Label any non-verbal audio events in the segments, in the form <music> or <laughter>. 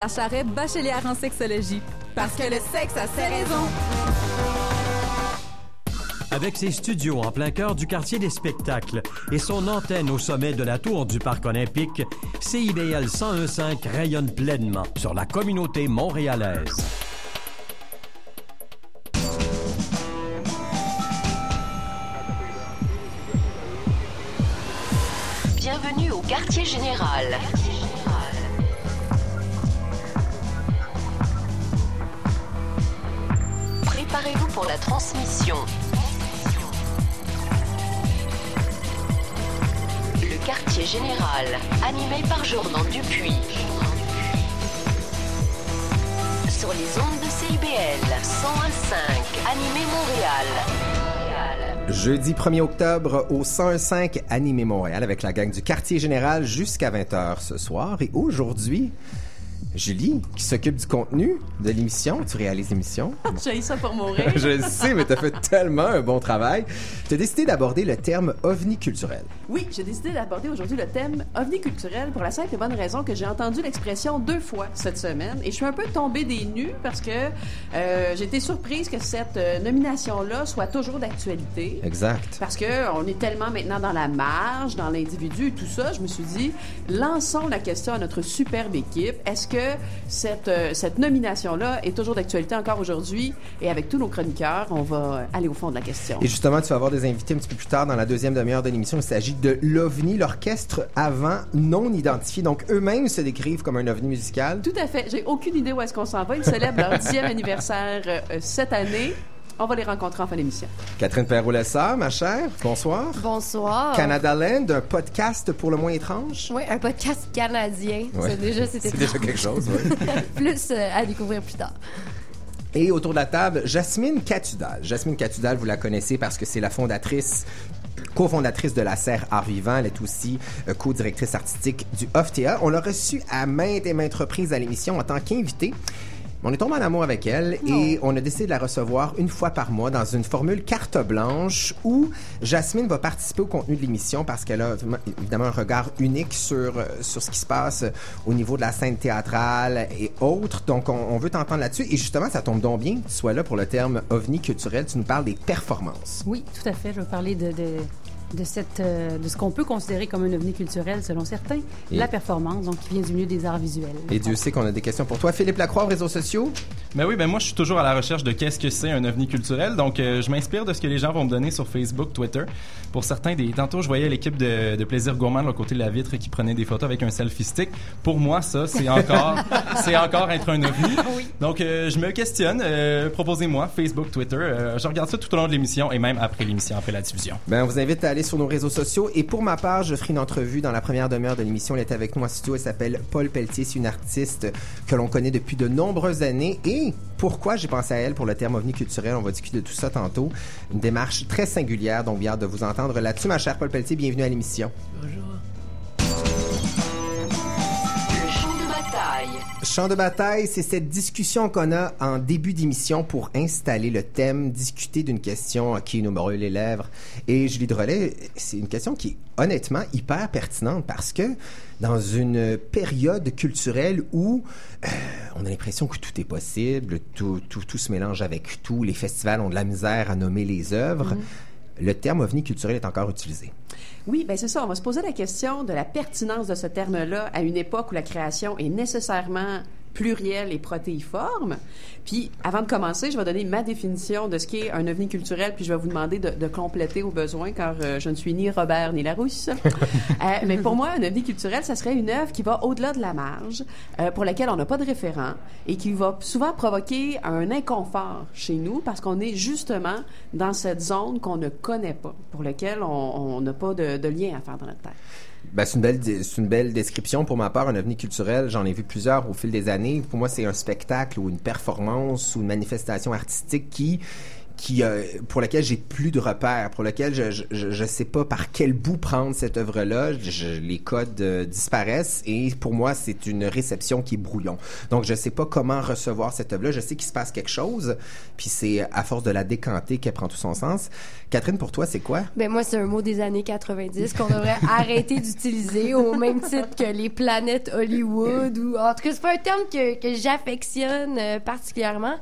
La Charret, bachelière en sexologie. Parce que le sexe a ses raisons. Avec ses studios en plein cœur du quartier des spectacles et son antenne au sommet de la tour du Parc olympique, CIBL 1015 rayonne pleinement sur la communauté montréalaise. Bienvenue au quartier général. Préparez-vous pour la transmission. Le quartier général, animé par Jordan Dupuis. Sur les ondes de CIBL 101.5, animé Montréal. Jeudi 1er octobre au 101.5 Animé Montréal avec la gang du quartier général jusqu'à 20h ce soir. Et aujourd'hui, Julie, qui s'occupe du contenu de l'émission, tu réalises l'émission. J'ai ça pour mourir. <laughs> Je le sais, mais tu as fait tellement un bon travail. Tu as décidé d'aborder le terme ovni culturel. Oui, j'ai décidé d'aborder aujourd'hui le thème ovni culturel pour la simple et bonne raison que j'ai entendu l'expression deux fois cette semaine et je suis un peu tombée des nues parce que euh, j'ai été surprise que cette euh, nomination-là soit toujours d'actualité. Exact. Parce que on est tellement maintenant dans la marge, dans l'individu et tout ça, je me suis dit, lançons la question à notre superbe équipe. Est-ce que cette, euh, cette nomination-là est toujours d'actualité encore aujourd'hui? Et avec tous nos chroniqueurs, on va aller au fond de la question. Et justement, tu vas avoir des invités un petit peu plus tard dans la deuxième demi-heure de l'émission. Il s'agit de l'OVNI, l'orchestre avant non identifié. Donc, eux-mêmes se décrivent comme un OVNI musical. Tout à fait. J'ai aucune idée où est-ce qu'on s'en va. Ils célèbrent leur dixième anniversaire euh, euh, cette année. On va les rencontrer en fin d'émission. Catherine Perrault-Lessard, ma chère, bonsoir. Bonsoir. Canada Land, un podcast pour le moins étrange. Oui, un podcast canadien. Ouais. C'est déjà, c'était C'est déjà quelque chose, oui. <laughs> plus euh, à découvrir plus tard. Et autour de la table, Jasmine Catudal. Jasmine Catudal, vous la connaissez parce que c'est la fondatrice cofondatrice de la Serre Art Vivant. Elle est aussi euh, co-directrice artistique du OFTA. On l'a reçue à maintes et maintes reprises à l'émission en tant qu'invitée. On est tombé en amour avec elle et on a décidé de la recevoir une fois par mois dans une formule carte blanche où Jasmine va participer au contenu de l'émission parce qu'elle a évidemment un regard unique sur, euh, sur ce qui se passe euh, au niveau de la scène théâtrale et autres. Donc, on, on veut t'entendre là-dessus. Et justement, ça tombe donc bien que tu sois là pour le terme ovni culturel. Tu nous parles des performances. Oui, tout à fait. Je vais parler de, de, de, cette, euh, de ce qu'on peut considérer comme un ovni culturel selon certains, Et- la performance, donc qui vient du milieu des arts visuels. Et Dieu sait qu'on a des questions pour toi. Philippe Lacroix, réseaux sociaux. Ben oui, ben moi je suis toujours à la recherche de qu'est-ce que c'est un ovni culturel. Donc euh, je m'inspire de ce que les gens vont me donner sur Facebook, Twitter. Pour certains, des tantôt je voyais l'équipe de, de Plaisir Gourmand de l'autre côté de la vitre qui prenait des photos avec un selfie stick. Pour moi, ça c'est encore <laughs> c'est encore être un ovni. Donc euh, je me questionne. euh, Proposez-moi Facebook, Twitter. Euh, je regarde ça tout au long de l'émission et même après l'émission, après la diffusion. Ben, on vous invite à aller sur nos réseaux sociaux. Et pour ma part, je ferai une entrevue dans la première demi-heure de l'émission. Elle est avec nous en studio. Elle s'appelle Paul Pelletier. C'est une artiste que l'on connaît depuis de nombreuses années. Et pourquoi j'ai pensé à elle pour le terme ovni culturel? On va discuter de tout ça tantôt. Une démarche très singulière. Donc, bien de vous entendre là-dessus. Ma chère Paul Pelletier, bienvenue à l'émission. Le champ de bataille. Champ de bataille, c'est cette discussion qu'on a en début d'émission pour installer le thème, discuter d'une question qui nous brûle les lèvres. Et Julie Drolet, c'est une question qui est honnêtement hyper pertinente parce que dans une période culturelle où euh, on a l'impression que tout est possible, tout, tout, tout se mélange avec tout, les festivals ont de la misère à nommer les œuvres, le terme ovni culturel est encore utilisé. Oui, ben c'est ça. On va se poser la question de la pertinence de ce terme-là à une époque où la création est nécessairement plurielle et protéiforme. Puis, avant de commencer, je vais donner ma définition de ce qu'est un ovni culturel, puis je vais vous demander de, de compléter au besoin, car euh, je ne suis ni Robert ni Larousse. <laughs> Euh, mais pour moi, un ovni culturel, ça serait une œuvre qui va au-delà de la marge, euh, pour laquelle on n'a pas de référent, et qui va souvent provoquer un inconfort chez nous, parce qu'on est justement dans cette zone qu'on ne connaît pas, pour laquelle on on n'a pas de, de lien à faire dans notre tête. Ben, c'est une belle, c'est une belle description. Pour ma part, un ovni culturel, j'en ai vu plusieurs au fil des années. Pour moi, c'est un spectacle ou une performance ou une manifestation artistique qui qui euh, pour laquelle j'ai plus de repères, pour lequel je, je sais pas par quel bout prendre cette œuvre-là. Je- je- les codes euh, disparaissent et pour moi c'est une réception qui est brouillon. Donc je sais pas comment recevoir cette œuvre-là. Je sais qu'il se passe quelque chose, puis c'est à force de la décanter qu'elle prend tout son sens. Catherine, pour toi c'est quoi? Ben moi, c'est un mot des années 90 qu'on devrait <laughs> arrêter d'utiliser au même titre que les planètes Hollywood ou en tout cas c'est pas un terme que, j'affectionne euh, particulièrement.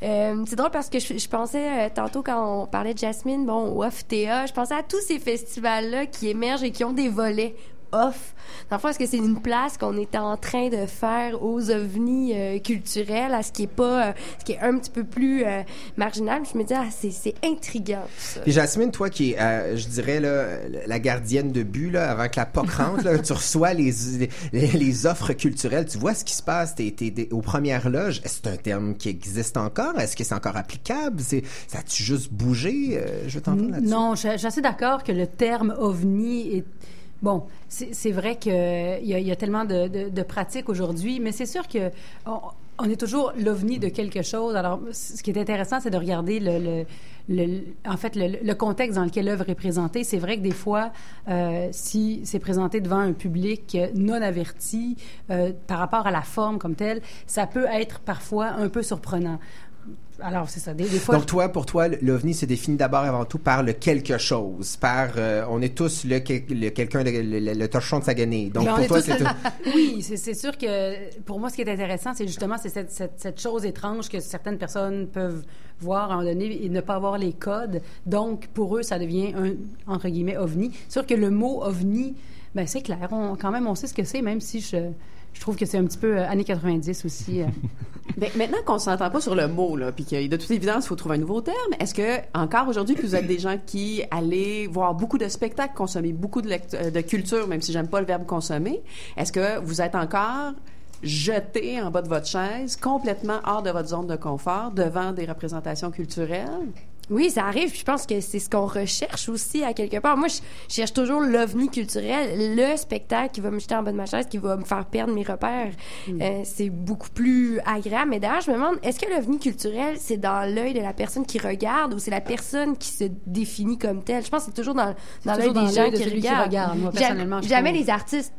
C'est drôle parce que je pensais euh, tantôt quand on parlait de Jasmine, bon au OFTA, je pensais à tous ces festivals là qui émergent et qui ont des volets off. Dans le fond, est-ce que c'est une place qu'on est en train de faire aux ovnis euh, culturels, à ce qui est pas, euh, ce qui est un petit peu plus euh, marginal? Je me dis, ah, c'est, c'est intriguant, ça. Puis Jasmine, toi qui es, euh, je dirais, là, la gardienne de but, là, avant que la POC <laughs> rentre, là, tu reçois les, les, les offres culturelles, tu vois ce qui se passe, t'es, t'es, t'es aux premières loges. Est-ce que c'est un terme qui existe encore? Est-ce que c'est encore applicable? C'est, ça a-tu juste bougé? Euh, je veux t'entendre là-dessus. Non, je, je suis assez d'accord que le terme ovni est bon. C'est vrai qu'il y, a- tellement de, pratiques aujourd'hui, mais c'est sûr que on, est toujours l'ovni de quelque chose. Alors, ce qui est intéressant, c'est de regarder le contexte dans lequel l'œuvre est présentée. C'est vrai que des fois, euh, si c'est présenté devant un public non averti euh, par rapport à la forme comme telle, ça peut être parfois un peu surprenant. Alors, c'est ça. Des, des fois, Donc toi, pour toi, l'OVNI se définit d'abord et avant tout par le quelque chose, par euh, on est tous le, le quelqu'un, le, le, le torchon de Saguenay. Donc Mais on pour toi, c'est tout. <laughs> Oui, c'est sûr que pour moi, ce qui est intéressant, c'est justement c'est cette, cette, cette chose étrange que certaines personnes peuvent voir à un moment donné et ne pas avoir les codes. Donc, pour eux, ça devient un, entre guillemets, ovni. Sûr que le mot ovni, ben c'est clair. On, quand même, on sait ce que c'est, même si je, je trouve que c'est un petit peu euh, années 90 aussi. euh. <laughs> Maintenant qu'on s'entend pas sur le mot, là, puis que de toute évidence, il faut trouver un nouveau terme, est-ce que, encore aujourd'hui, vous êtes des gens qui allez voir beaucoup de spectacles, consommer beaucoup de, euh, de culture, même si j'aime pas le verbe consommer, est-ce que vous êtes encore jeté en bas de votre chaise, complètement hors de votre zone de confort, devant des représentations culturelles? Oui, ça arrive. puis Je pense que c'est ce qu'on recherche aussi à quelque part. Moi, je cherche toujours l'ovni culturel, le spectacle qui va me jeter en bas de ma chaise, qui va me faire perdre mes repères. Euh, c'est beaucoup plus agréable. Mais d'ailleurs, je me demande, est-ce que l'ovni culturel, c'est dans l'œil de la personne qui regarde ou c'est la personne qui se définit comme telle? Je pense que c'est toujours dans, dans l'œil des gens qui regardent. regarde, moi, Jam- personnellement, je Jamais les artistes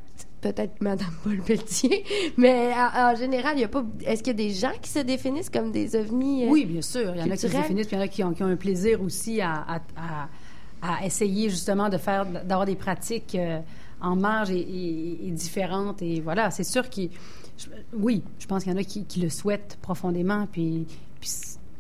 peut-être Madame Paul Pelletier, <laughs> mais en, en général, il y a pas. Est-ce qu'il y a des gens qui se définissent comme des ovnis euh, Oui, bien sûr. Il y en a qui se définissent, puis il y en a qui ont, qui ont un plaisir aussi à, à, à- à essayer justement de faire, d'avoir des pratiques euh, en marge et, et- et différentes. Et voilà, c'est sûr qu'il. je- Oui, je pense qu'il y en a qui, qui le souhaitent profondément, puis,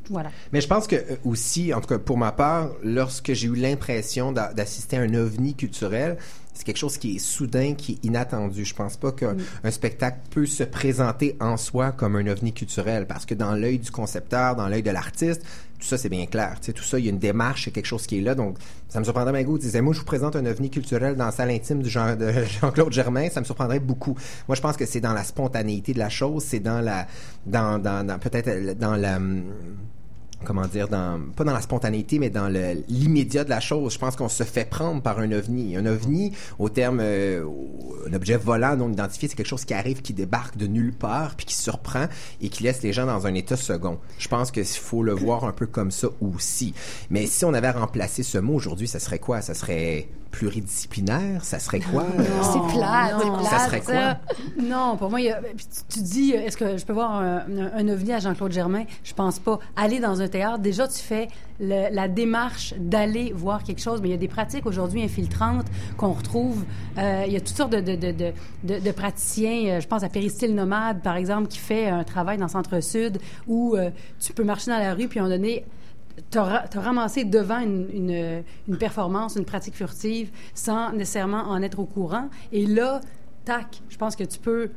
voilà. Mais je pense que euh, aussi, en tout cas pour ma part, lorsque j'ai eu l'impression d'a- d'assister à un ovni culturel, c'est quelque chose qui est soudain, qui est inattendu. Je pense pas qu'un un spectacle peut se présenter en soi comme un ovni culturel, parce que dans l'œil du concepteur, dans l'œil de l'artiste, tout ça c'est bien clair. Tu sais, tout ça, il y a une démarche, il y a quelque chose qui est là. Donc, ça me surprendrait bien goût. disait, moi, je vous présente un ovni culturel dans la salle intime du Jean, de <laughs> Jean-Claude Germain, ça me surprendrait beaucoup. Moi, je pense que c'est dans la spontanéité de la chose, c'est dans la, dans, dans, dans peut-être dans la comment dire, dans, pas dans la spontanéité, mais dans l'immédiat de la chose. Je pense qu'on se fait prendre par un ovni. Un ovni, au terme, euh, un objet volant non identifié, c'est quelque chose qui arrive, qui débarque de nulle part, puis qui surprend et qui laisse les gens dans un état second. Je pense qu'il faut le voir un peu comme ça aussi. Mais si on avait remplacé ce mot aujourd'hui, ça serait quoi? Ça serait pluridisciplinaire? Ça serait quoi? <laughs> C'est plate. Ça serait quoi? Non, pour moi, il y a- puis tu, tu dis, est-ce que je peux voir un, un- un ovni à Jean-Claude Germain? Je pense pas. Aller dans un théâtre, déjà, tu fais le- la démarche d'aller voir quelque chose, mais il y a des pratiques aujourd'hui infiltrantes qu'on retrouve. Euh, il y a toutes sortes de, de, de, de, de- de praticiens. Euh, Je pense à Péristyle Nomade, par exemple, qui fait un travail dans le Centre-Sud où euh, tu peux marcher dans la rue, puis moment donné, t'as ra- t'as ramassé devant une, une, performance, une pratique furtive, sans nécessairement en être au courant. Et là, tac, je pense que tu peux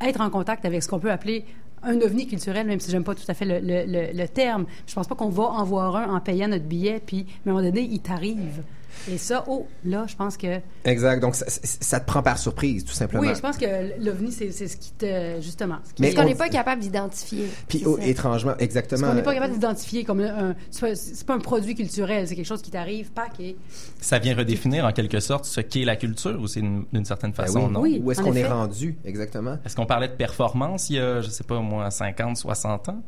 être en contact avec ce qu'on peut appeler un ovni culturel, même si j'aime pas tout à fait le- le terme. Je pense pas qu'on va en voir un en payant notre billet, puis à un moment donné, il t'arrive. Et ça, oh, là, je pense que... Exact. Donc, ça, te prend par surprise, tout simplement. Oui, je pense que l'ovni, c'est c'est ce qui te... Justement. ce qui- Mais Parce qu'on on- n'est pas capable d'identifier. Puis, oh, étrangement, exactement. ce qu'on n'est pas capable d'identifier comme un... C'est pas, pas un produit culturel, c'est quelque chose qui t'arrive, pack, et... Ça vient redéfinir en quelque sorte ce qu'est la culture ou c'est une- d'une certaine Ben façon, oui. non? Oui. Où est-ce qu'on est rendu, exactement? Est-ce qu'on parlait de performance il y a, je sais pas moi, 50, 60 ans?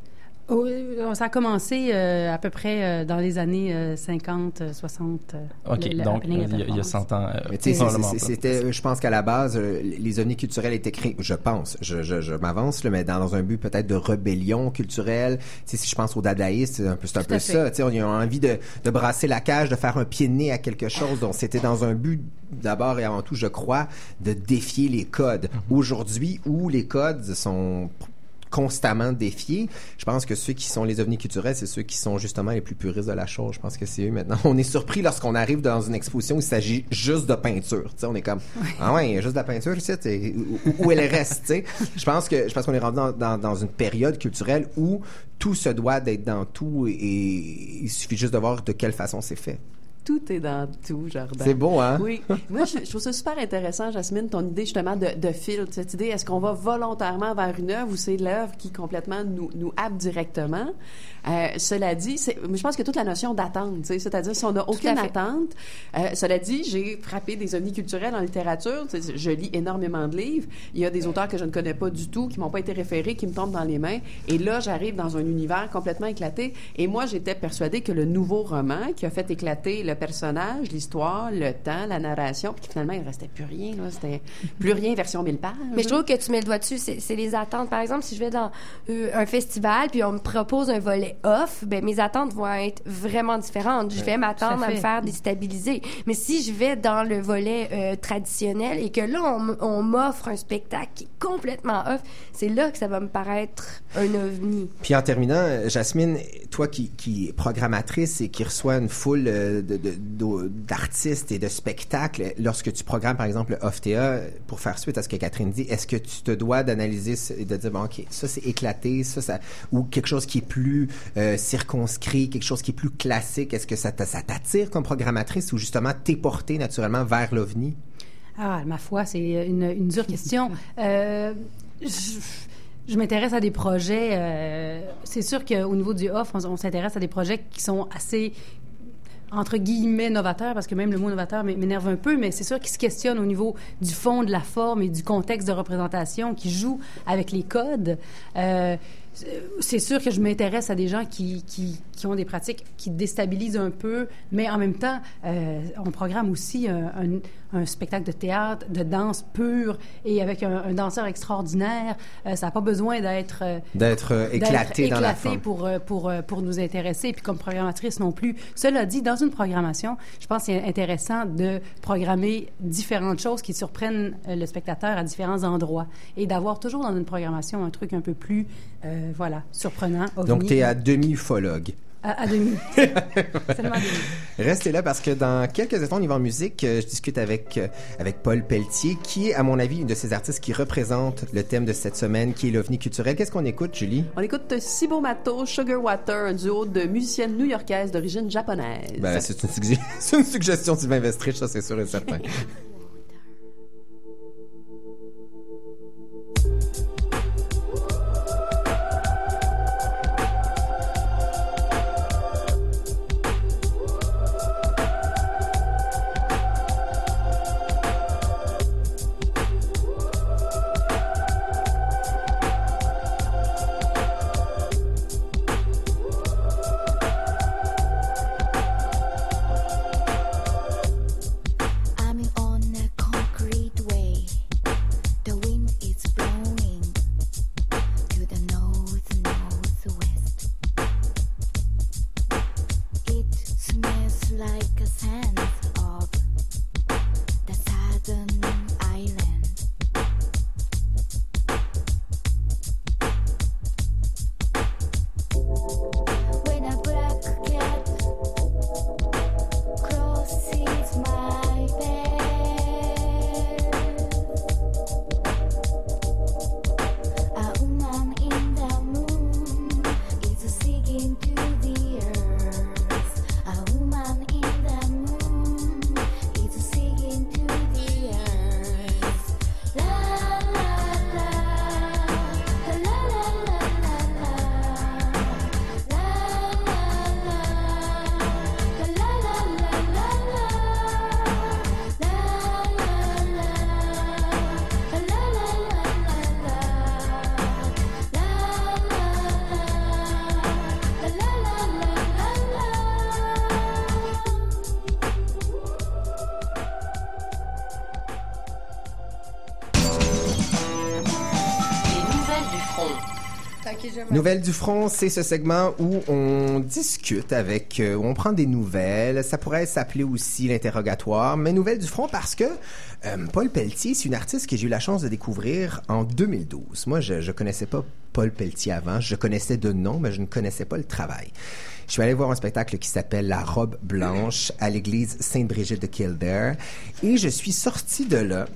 Oh, euh, ça a commencé euh, à peu près euh, dans les années euh, 50, euh, 60. euh, OK, le- le donc il y, a- il y a performance. 100 ans. euh, c'était, je pense qu'à la base, euh, les ovnis culturels étaient créés, je pense, je, je, je m'avance, là, mais dans, dans un but peut-être de rébellion culturelle. Tu sais, si je pense aux dadaïstes, c'est un peu, c'est un peu ça. Tu sais, on a envie de, de brasser la cage, de faire un pied de nez à quelque chose. Donc, c'était dans un but, d'abord et avant tout, je crois, de défier les codes. Mhm. Aujourd'hui, où les codes sont constamment défiés. Je pense que ceux qui sont les ovnis culturels, c'est ceux qui sont justement les plus puristes de la chose. Je pense que c'est eux maintenant. <laughs> On est surpris lorsqu'on arrive dans une exposition où il s'agit juste de peinture. Tu sais, on est comme ah ouais, il y a juste de la peinture ici. Où, où elle reste. Tu sais, je pense que je pense qu'on est rendu dans, dans, dans une période culturelle où tout se doit d'être dans tout et, et il suffit juste de voir de quelle façon c'est fait. Tout est dans tout, Jordan. C'est beau, hein? Oui. Moi, je, je trouve ça super intéressant, Jasmine, ton idée justement de, de filtre. Cette idée, est-ce qu'on va volontairement vers une œuvre ou c'est l'œuvre qui complètement nous, nous happe directement? Euh, cela dit, je pense que toute la notion d'attente, tu sais, c'est-à-dire si on n'a aucune attente. Euh, cela dit, j'ai frappé des ovnis culturels en littérature. Tu sais, Je lis énormément de livres. Il y a des auteurs que je ne connais pas du tout, qui m'ont pas été référés, qui me tombent dans les mains. Et là, j'arrive dans un univers complètement éclaté. Et moi, j'étais persuadée que le nouveau roman qui a fait éclater le personnage, l'histoire, le temps, la narration, puis finalement, il restait plus rien. là. C'était <laughs> plus rien version 1000 pages. Mais je trouve que tu mets le doigt dessus, c'est c'est les attentes. Par exemple, si je vais dans euh, un festival puis on me propose un volet off, ben mes attentes vont être vraiment différentes. Je vais m'attendre à me faire déstabiliser. Mais si je vais dans le volet euh, traditionnel et que là on, m'offre un spectacle qui est complètement off, c'est là que ça va me paraître un ovni. Puis en terminant, Jasmine, toi qui, qui est programmatrice et qui reçoit une foule euh, de- d'artistes et de spectacles, lorsque tu programmes par exemple le OFTA, pour faire suite à ce que Catherine dit, est-ce que tu te dois d'analyser et de dire, bon, OK, ça c'est éclaté, ça, ça, ou quelque chose qui est plus euh, circonscrit, quelque chose qui est plus classique, est-ce que ça t'a- ça t'attire comme programmatrice ou justement t'es porté naturellement vers l'OVNI? Ah, ma foi, c'est une, une dure question. <laughs> Euh, je je m'intéresse à des projets. euh, c'est sûr qu'au niveau du off, on, on s'intéresse à des projets qui sont assez entre guillemets novateurs, parce que même le mot novateur m'énerve un peu, mais c'est sûr qu'ils se questionnent au niveau du fond, de la forme et du contexte de représentation, qui jouent avec les codes. Euh, c'est sûr que je m'intéresse à des gens qui, qui ont des pratiques qui déstabilisent un peu, mais en même temps, euh, on programme aussi un, un- un spectacle de théâtre, de danse pure et avec un, un danseur extraordinaire. Euh, ça n'a pas besoin d'être euh, D'être euh, éclaté dans la forme. pour, euh, pour, euh, pour nous intéresser, puis comme programmatrice non plus. Cela dit, dans une programmation, je pense c'est intéressant de programmer différentes choses qui surprennent euh, le spectateur à différents endroits et d'avoir toujours dans une programmation un truc un peu plus, euh, voilà, surprenant. Donc tu es à demi-ufologue. À, à demi. <laughs> Seulement à demi. Restez là parce que dans quelques instants, on y va en musique. Euh, Je discute avec, euh, avec Paul Pelletier, qui est, à mon avis, une de ces artistes qui représente le thème de cette semaine, qui est l'OVNI culturel. Qu'est-ce qu'on écoute, Julie? On écoute Sibo Mato, Sugar Water, un duo de musiciennes new-yorkaises d'origine japonaise. Ben, c'est une, <laughs> suggestion de Sylvain Vestrich, ça c'est sûr et certain. <laughs> Nouvelles du front, c'est ce segment où on discute avec, euh, où on prend des nouvelles. Ça pourrait s'appeler aussi l'interrogatoire, mais nouvelles du front parce que euh, Paul Pelletier, c'est une artiste que j'ai eu la chance de découvrir en 2012. Moi, je, je connaissais pas Paul Pelletier avant. Je connaissais de nom, mais je ne connaissais pas le travail. Je suis allé voir un spectacle qui s'appelle La robe blanche à l'église Sainte-Brigitte de Kildare et je suis sorti de là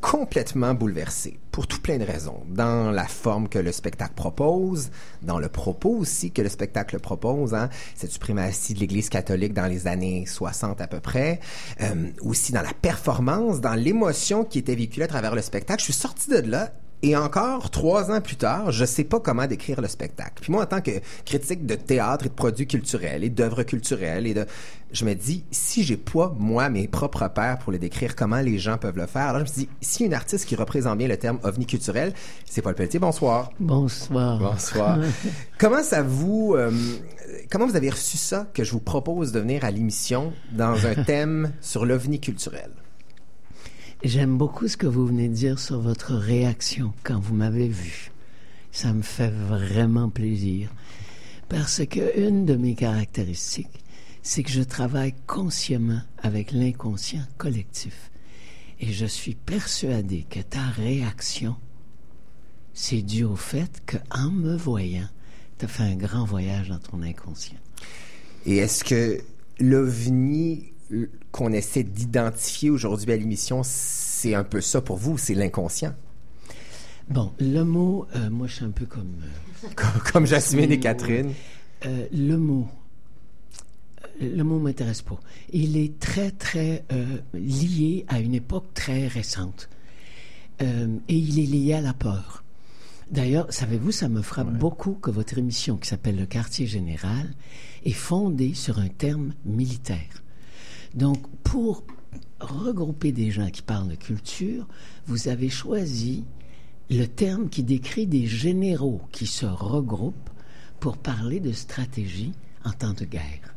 complètement bouleversé pour tout plein de raisons. Dans la forme que le spectacle propose, dans le propos aussi que le spectacle propose, hein, cette suprématie de l'Église catholique dans les années 60 à peu près, euh, aussi dans la performance, dans l'émotion qui était véhiculée à travers le spectacle. Je suis sorti de là et encore, trois ans plus tard, je sais pas comment décrire le spectacle. Puis moi, en tant que critique de théâtre et de produits culturels et d'œuvres culturelles, et de, je me dis, si j'ai pas, moi, mes propres pères pour les décrire, comment les gens peuvent le faire, alors je me dis, si une artiste qui représente bien le terme ovni culturel, c'est Paul Pelletier, bonsoir. Bonsoir. Bonsoir. <laughs> comment ça vous, euh, comment vous avez reçu ça que je vous propose de venir à l'émission dans un thème sur l'ovni culturel? J'aime beaucoup ce que vous venez de dire sur votre réaction quand vous m'avez vu. Ça me fait vraiment plaisir. Parce que une de mes caractéristiques, c'est que je travaille consciemment avec l'inconscient collectif. Et je suis persuadé que ta réaction, c'est dû au fait qu'en me voyant, tu as fait un grand voyage dans ton inconscient. Et est-ce que l'ovni qu'on essaie d'identifier aujourd'hui à l'émission, c'est un peu ça pour vous, c'est l'inconscient. Bon, le mot, euh, moi je suis un peu comme... euh, <laughs> Comme, comme Jasmine et Catherine. euh, le mot, le mot m'intéresse pas. Il est très, très lié à une époque très récente. Et il est lié à la peur. D'ailleurs, savez-vous, ça me frappe beaucoup que votre émission, qui s'appelle Le Quartier Général, est fondée sur un terme militaire. Donc, pour regrouper des gens qui parlent de culture, vous avez choisi le terme qui décrit des généraux qui se regroupent pour parler de stratégie en temps de guerre.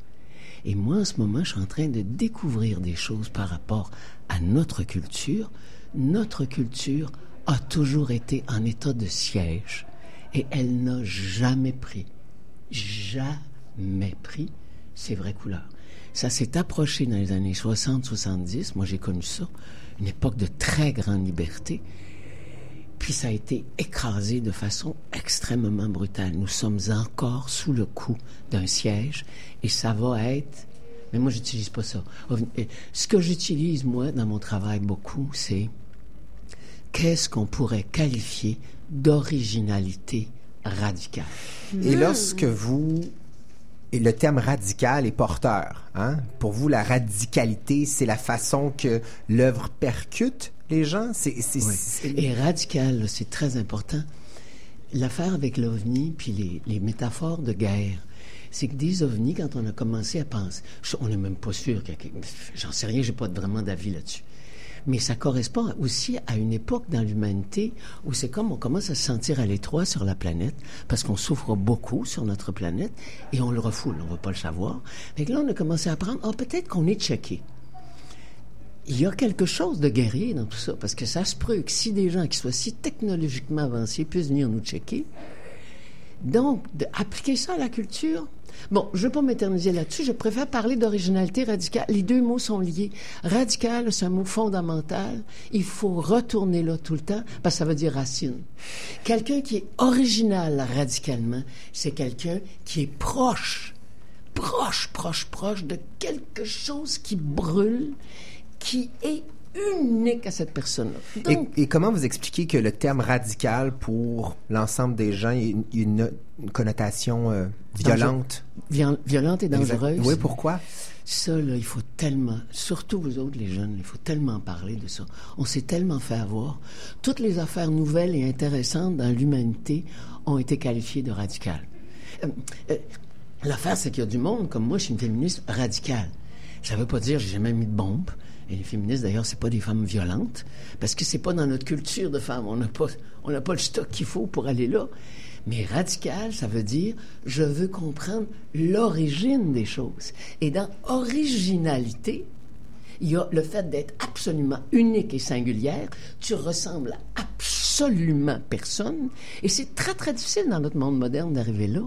Et moi, en ce moment, je suis en train de découvrir des choses par rapport à notre culture. Notre culture a toujours été en état de siège et elle n'a jamais pris, jamais pris ses vraies couleurs. Ça s'est approché dans les années 60-70. Moi, j'ai connu ça. Une époque de très grande liberté. Puis ça a été écrasé de façon extrêmement brutale. Nous sommes encore sous le coup d'un siège et ça va être... Mais moi, j'utilise pas ça. Ce que j'utilise, moi, dans mon travail beaucoup, c'est qu'est-ce qu'on pourrait qualifier d'originalité radicale. Et lorsque vous et le terme radical est porteur. Hein? Pour vous, la radicalité, c'est la façon que l'œuvre percute les gens? C'est, Oui. Et radical, c'est très important. L'affaire avec l'OVNI, puis les, les métaphores de guerre, c'est que des ovnis, quand on a commencé à penser, on n'est même pas sûr, j'en sais rien, j'ai pas vraiment d'avis là-dessus. Mais ça correspond aussi à une époque dans l'humanité où c'est comme on commence à se sentir à l'étroit sur la planète parce qu'on souffre beaucoup sur notre planète et on le refoule, on ne veut pas le savoir. Que là, on a commencé à apprendre, ah, peut-être qu'on est checké il y a quelque chose de guerrier dans tout ça, parce que ça se peut que si des gens qui soient si technologiquement avancés puissent venir nous checker, donc, d'appliquer ça à la culture. Bon, je ne veux pas m'éterniser là-dessus, je préfère parler d'originalité radicale. Les deux mots sont liés. Radical, c'est un mot fondamental. Il faut retourner là tout le temps, parce que ça veut dire racine. Quelqu'un qui est original radicalement, c'est quelqu'un qui est proche, proche, proche, proche de quelque chose qui brûle, qui est unique à cette personne-là. Et, Donc, et comment vous expliquez que le terme radical pour l'ensemble des gens, a une, une- une connotation euh, violente? viol- violente et dangereuse. Exact. Oui, pourquoi? Ça, là, il faut tellement, surtout vous autres, les jeunes, il faut tellement parler de ça. On s'est tellement fait avoir. Toutes les affaires nouvelles et intéressantes dans l'humanité ont été qualifiées de radicales. Euh, euh, L'affaire, c'est qu'il y a du monde, comme moi, je suis une féministe radicale. Ça veut pas dire que j'ai jamais mis de bombe. Et les féministes, d'ailleurs, c'est pas des femmes violentes, parce que c'est pas dans notre culture de femmes. On n'a pas, on n'a pas le stock qu'il faut pour aller là. Mais radical, ça veut dire je veux comprendre l'origine des choses. Et dans originalité, il y a le fait d'être absolument unique et singulière. Tu ressembles à absolument personne. Et c'est très, très difficile dans notre monde moderne d'arriver là,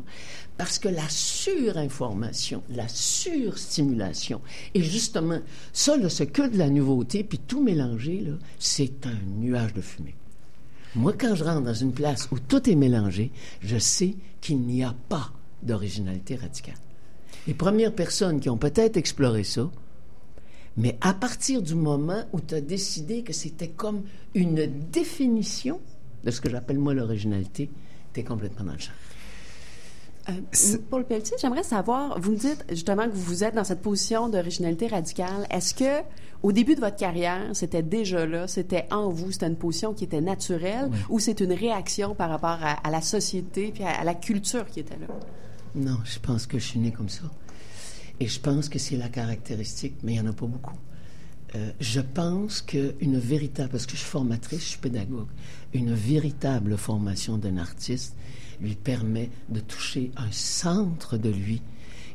parce que la surinformation, la surstimulation, et justement, ça, c'est que de la nouveauté, puis tout mélanger, c'est un nuage de fumée. Moi, quand je rentre dans une place où tout est mélangé, je sais qu'il n'y a pas d'originalité radicale. Les premières personnes qui ont peut-être exploré ça, mais à partir du moment où tu as décidé que c'était comme une définition de ce que j'appelle moi l'originalité, tu es complètement dans le champ. Euh, Paul Pelletier, j'aimerais savoir, vous me dites justement que vous êtes dans cette position d'originalité radicale. Est-ce que, au début de votre carrière, c'était déjà là, c'était en vous, c'était une position qui était naturelle, ou c'est une réaction par rapport à, à la société puis à, à la culture qui était là? Non, je pense que je suis né comme ça. Et je pense que c'est la caractéristique, mais il n'y en a pas beaucoup. Euh, je pense qu'une véritable, parce que je suis formatrice, je suis pédagogue, une véritable formation d'un artiste lui permet de toucher un centre de lui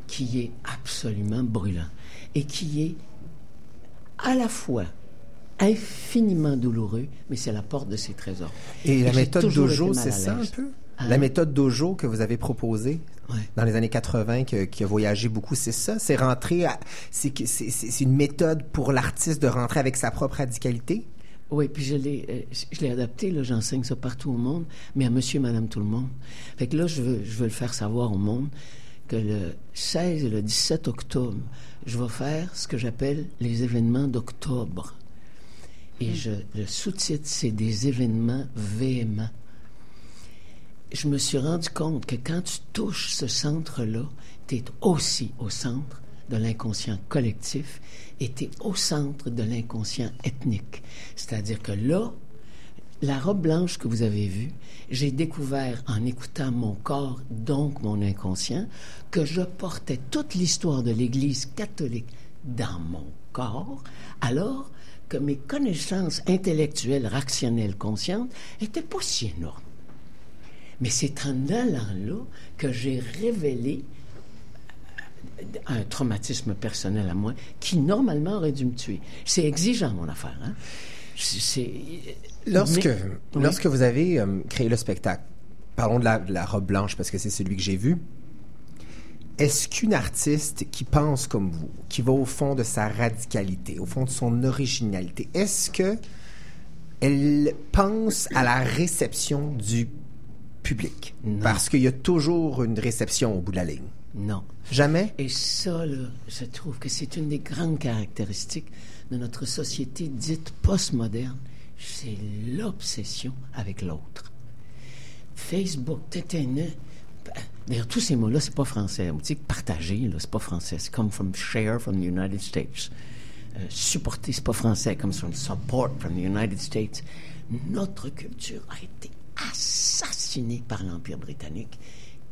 qui est absolument brûlant et qui est à la fois infiniment douloureux, mais c'est la porte de ses trésors. Et la méthode Dojo, c'est ça un peu? Hein? La méthode Dojo que vous avez proposée Ouais. dans les années 80, que- qui a voyagé beaucoup, c'est ça? C'est rentrer c'est une méthode pour l'artiste de rentrer avec sa propre radicalité? Oui, puis je l'ai, euh, je l'ai adapté, là, j'enseigne ça partout au monde, mais à monsieur madame tout le monde. Fait que là, je veux, je veux le faire savoir au monde que le 16 et le 17 octobre, je vais faire ce que j'appelle les événements d'octobre. Et je, le sous-titre, c'est des événements véhéments. Je me suis rendu compte que quand tu touches ce centre-là, tu es aussi au centre de l'inconscient collectif es au centre de l'inconscient ethnique. C'est-à-dire que là, la robe blanche que vous avez vue, j'ai découvert en écoutant mon corps, donc mon inconscient, que je portais toute l'histoire de l'Église catholique dans mon corps, alors que mes connaissances intellectuelles, rationnelles, conscientes, étaient pas si énormes. Mais c'est en allant là que j'ai révélé un traumatisme personnel à moi qui normalement aurait dû me tuer. C'est exigeant mon affaire. Hein? C'est- Lorsque, Mais- oui. lorsque vous avez euh, créé le spectacle, parlons de la, de la robe blanche parce que c'est celui que j'ai vu. Est-ce qu'une artiste qui pense comme vous, qui va au fond de sa radicalité, au fond de son originalité, est-ce que elle pense à la réception du public? Non. Parce qu'il y a toujours une réception au bout de la ligne. Non. Jamais? Et ça, là, je trouve que c'est une des grandes caractéristiques de notre société dite postmoderne. C'est l'obsession avec l'autre. Facebook, né. D'ailleurs, tous ces mots-là, c'est pas français. Tu sais, partager, là, c'est pas français. C'est comme from share from the United States. Euh, supporter, c'est pas français, comme from support from the United States. Notre culture a été assassinée par l'Empire britannique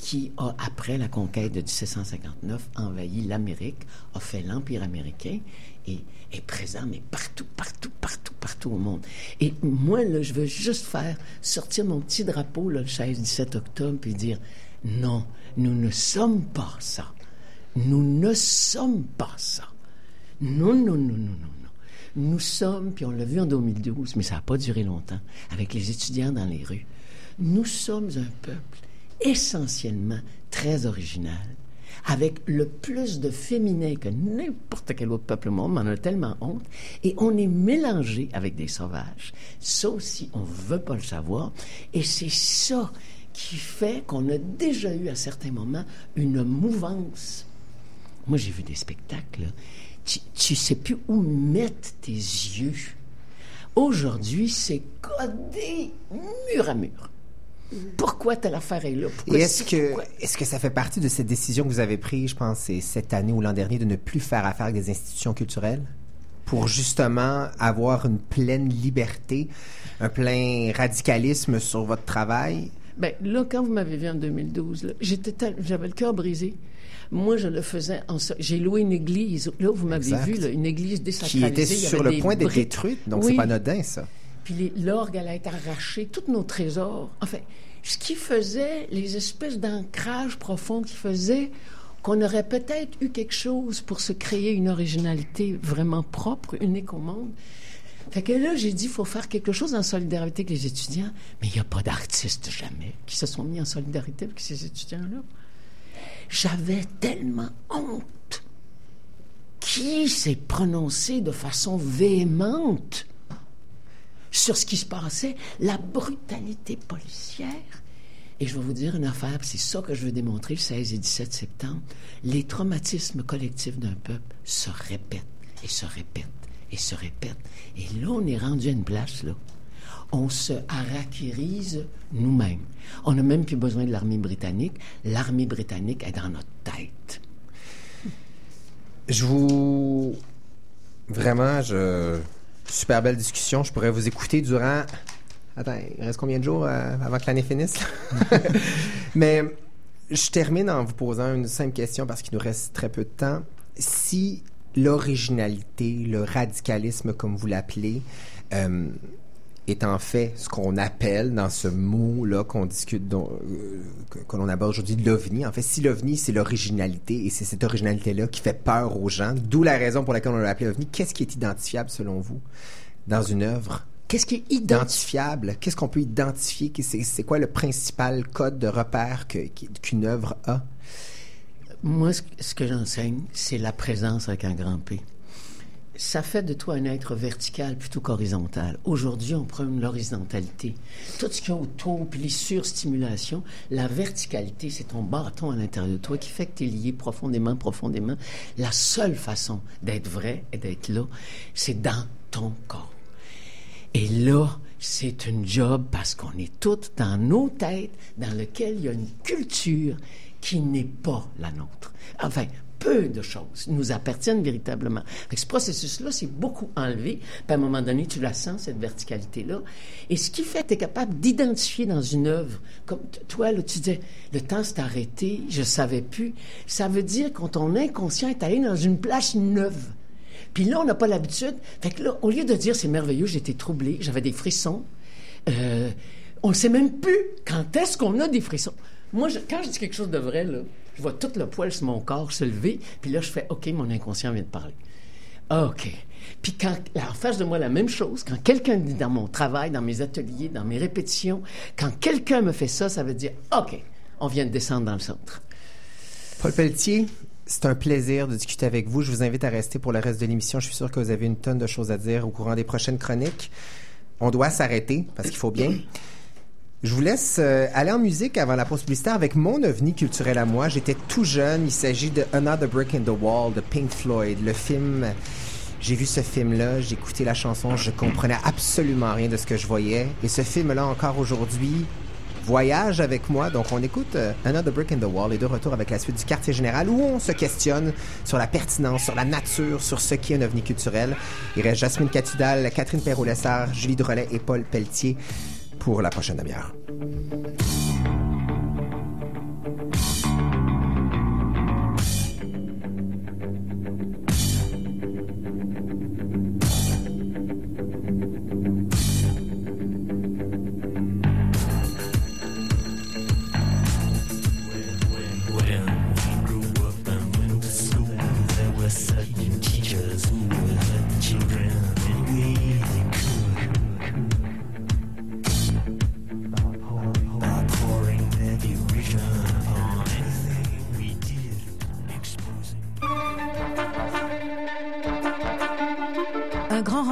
qui a, après la conquête de 1759, envahi l'Amérique, a fait l'Empire américain et est présent, mais partout, partout, partout, partout au monde. Et moi, là, je veux juste faire sortir mon petit drapeau, le 16-17 octobre, puis dire, non, nous ne sommes pas ça. Nous ne sommes pas ça. Non, non, non, non, non. Nous sommes, puis on l'a vu en 2012, mais ça n'a pas duré longtemps, avec les étudiants dans les rues. Nous sommes un peuple essentiellement très original, avec le plus de féminin que n'importe quel autre peuple au monde, on en a tellement honte, et on est mélangé avec des sauvages. Ça aussi, on veut pas le savoir, et c'est ça qui fait qu'on a déjà eu à certains moments une mouvance moi, j'ai vu des spectacles. Tu, tu sais plus où mettre tes yeux. Aujourd'hui, c'est codé mur à mur. Pourquoi telle affaire est là? Est-ce que, est-ce que ça fait partie de cette décision que vous avez prise, je pense, cette année ou l'an dernier, de ne plus faire affaire avec des institutions culturelles? Pour justement avoir une pleine liberté, un plein radicalisme sur votre travail? Ben, là, quand vous m'avez vu en 2012, là, j'étais tel- j'avais le cœur brisé. Moi, je le faisais en... J'ai loué une église. Là, vous m'avez vu, là, une église Qui désacralisée. était il y sur le point d'être détruite, donc Oui. c'est pas anodin, ça. Puis l'orgue allait être arraché, tous nos trésors. Enfin, ce qui faisait, les espèces d'ancrage profond qui faisaient qu'on aurait peut-être eu quelque chose pour se créer une originalité vraiment propre, unique au monde. Fait que là, j'ai dit, il faut faire quelque chose en solidarité avec les étudiants. Mais il n'y a pas d'artistes jamais qui se sont mis en solidarité avec ces étudiants-là. J'avais tellement honte. Qui s'est prononcé de façon véhémente sur ce qui se passait, la brutalité policière? Et je vais vous dire une affaire, c'est ça que je veux démontrer le 16 et 17 septembre. Les traumatismes collectifs d'un peuple se répètent et se répètent et se répètent. Et là, on est rendu à une place, là. On se harakirise nous-mêmes. On n'a même plus besoin de l'armée britannique. L'armée britannique est dans notre tête. Je vous. Vraiment, je. Super belle discussion. Je pourrais vous écouter durant. Attends, il reste combien de jours euh, avant que l'année finisse? <laughs> Mais je termine en vous posant une simple question parce qu'il nous reste très peu de temps. Si l'originalité, le radicalisme, comme vous l'appelez, euh, est en fait ce qu'on appelle dans ce mot-là qu'on discute, dont, euh, que, que l'on aborde aujourd'hui, l'OVNI. En fait, si l'OVNI, c'est l'originalité, et c'est cette originalité-là qui fait peur aux gens, d'où la raison pour laquelle on l'a appelé OVNI, qu'est-ce qui est identifiable selon vous dans une œuvre? Qu'est-ce qui est identifiable? Qu'est-ce qu'on peut identifier? C'est, quoi le principal code de repère qu'une œuvre a? Moi, ce que j'enseigne, c'est la présence avec un grand P. Ça fait de toi un être vertical plutôt qu'horizontal. Aujourd'hui, on prône l'horizontalité. Tout ce qu'il y a autour, puis les surstimulations, la verticalité, c'est ton bâton à l'intérieur de toi qui fait que tu es lié profondément, profondément. La seule façon d'être vrai et d'être là, c'est dans ton corps. Et là, c'est une job parce qu'on est toutes dans nos têtes, dans lequel il y a une culture qui n'est pas la nôtre. Enfin, peu de choses nous appartiennent véritablement. Que ce processus-là, c'est beaucoup enlevé. Puis à un moment donné, tu la sens, cette verticalité-là. Et ce qui fait que tu es capable d'identifier dans une œuvre, comme toi, là, tu disais, le temps s'est arrêté, je savais plus. Ça veut dire quand ton inconscient est allé dans une place neuve. Puis là, on n'a pas l'habitude. Fait que là, au lieu de dire c'est merveilleux, j'étais troublé, j'avais des frissons, euh, on ne sait même plus quand est-ce qu'on a des frissons. Moi, quand je dis quelque chose de vrai, là, je vois tout le poil sur mon corps se lever, puis là, je fais OK, mon inconscient vient de parler. OK. Puis quand, en face de moi, la même chose, quand quelqu'un dans mon travail, dans mes ateliers, dans mes répétitions, quand quelqu'un me fait ça, ça veut dire OK, on vient de descendre dans le centre. Paul Pelletier, c'est un plaisir de discuter avec vous. Je vous invite à rester pour le reste de l'émission. Je suis sûr que vous avez une tonne de choses à dire au courant des prochaines chroniques. On doit s'arrêter parce qu'il faut bien. Je vous laisse euh, aller en musique avant la pause publicitaire avec mon ovni culturel à moi. J'étais tout jeune. Il s'agit de Another Brick in the Wall de Pink Floyd. Le film, j'ai vu ce film-là, j'ai écouté la chanson, je comprenais absolument rien de ce que je voyais. Et ce film-là, encore aujourd'hui, voyage avec moi. Donc, on écoute euh, Another Brick in the Wall et de retour avec la suite du quartier général où on se questionne sur la pertinence, sur la nature, sur ce qu'est un ovni culturel. Il reste Jasmine Catudal, Catherine Perrault-Lessard, Julie Drolet et Paul Pelletier pour la prochaine demi-heure.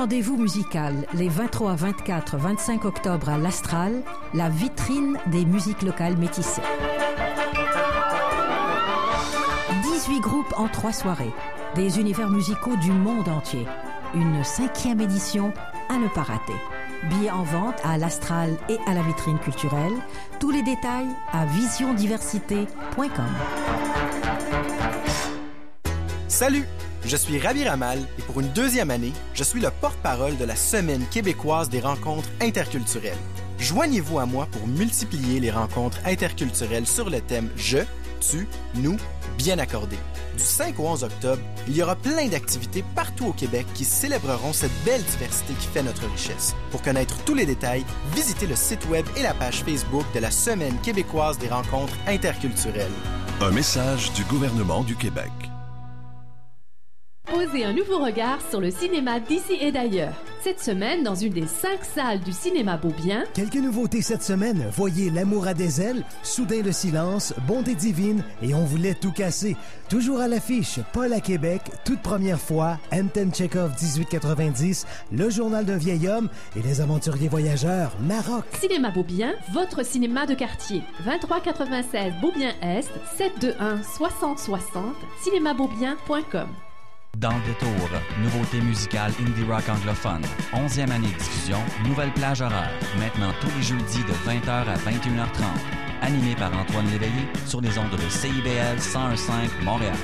Rendez-vous musical les 23, 24, 25 octobre à l'Astral, la vitrine des musiques locales métissées. 18 groupes en trois soirées, des univers musicaux du monde entier. Une cinquième édition à ne pas rater. Billets en vente à l'Astral et à la vitrine culturelle. Tous les détails à visiondiversité.com. Salut, je suis Rabi Ramal et pour une deuxième année, je suis le porte-parole de la Semaine québécoise des rencontres interculturelles. Joignez-vous à moi pour multiplier les rencontres interculturelles sur le thème Je, tu, nous, bien accordé. Du 5 au 11 octobre, il y aura plein d'activités partout au Québec qui célébreront cette belle diversité qui fait notre richesse. Pour connaître tous les détails, visitez le site web et la page Facebook de la Semaine québécoise des rencontres interculturelles. Un message du gouvernement du Québec. Posez un nouveau regard sur le cinéma d'ici et d'ailleurs. cette semaine dans une des cinq salles du cinéma Beaubien. Quelques nouveautés cette semaine. Voyez L'amour à des ailes, Soudain le silence, Bondé divine et On voulait tout casser. Toujours à l'affiche, Paul à Québec, toute première fois, Anton Chekhov 1890, Le journal d'un vieil homme et Les aventuriers voyageurs, Maroc. Cinéma Beaubien, votre cinéma de quartier. 2396 Beaubien-Est, 721 6060, cinémabeaubien.com. Dans le détour, nouveauté musicale indie rock anglophone. 11e année de diffusion, nouvelle plage horaire. Maintenant tous les jeudis de 20h à 21h30. Animé par Antoine Léveillé sur les ondes de CIBL 1015 Montréal.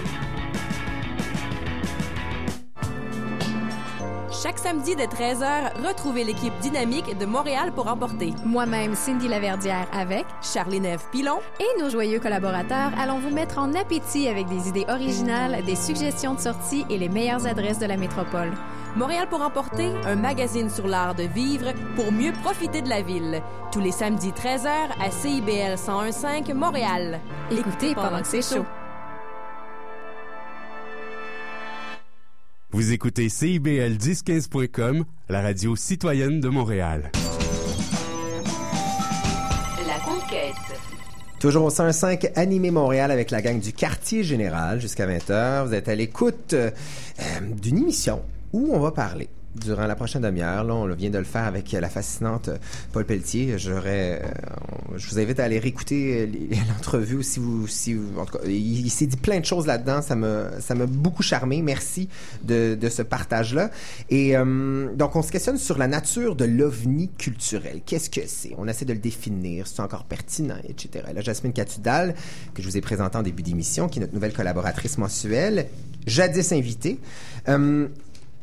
Chaque samedi de 13h, retrouvez l'équipe dynamique de Montréal pour emporter. Moi-même, Cindy Laverdière avec Charlie Neve Pilon et nos joyeux collaborateurs allons vous mettre en appétit avec des idées originales, des suggestions de sortie et les meilleures adresses de la métropole. Montréal pour emporter, un magazine sur l'art de vivre pour mieux profiter de la ville. Tous les samedis 13h à CIBL 1015 Montréal. Écoutez pendant que c'est chaud. Vous écoutez CIBL 1015.com, la radio citoyenne de Montréal. La conquête. Toujours au 105 Animé Montréal avec la gang du quartier général jusqu'à 20h. Vous êtes à l'écoute euh, d'une émission où on va parler durant la prochaine demi-heure. Là, on vient de le faire avec la fascinante Paul Pelletier. J'aurais, euh, je vous invite à aller réécouter <laughs> l'entrevue si vous, si vous, en tout cas, il, s'est dit plein de choses là-dedans. Ça me, ça m'a beaucoup charmé. Merci de, de ce partage-là. Et euh, donc, on se questionne sur la nature de l'ovni culturel. Qu'est-ce que c'est? On essaie de le définir. C'est encore pertinent, etc. Là, Jasmine Catudal, que je vous ai présenté en début d'émission, qui est notre nouvelle collaboratrice mensuelle, jadis invitée. Euh,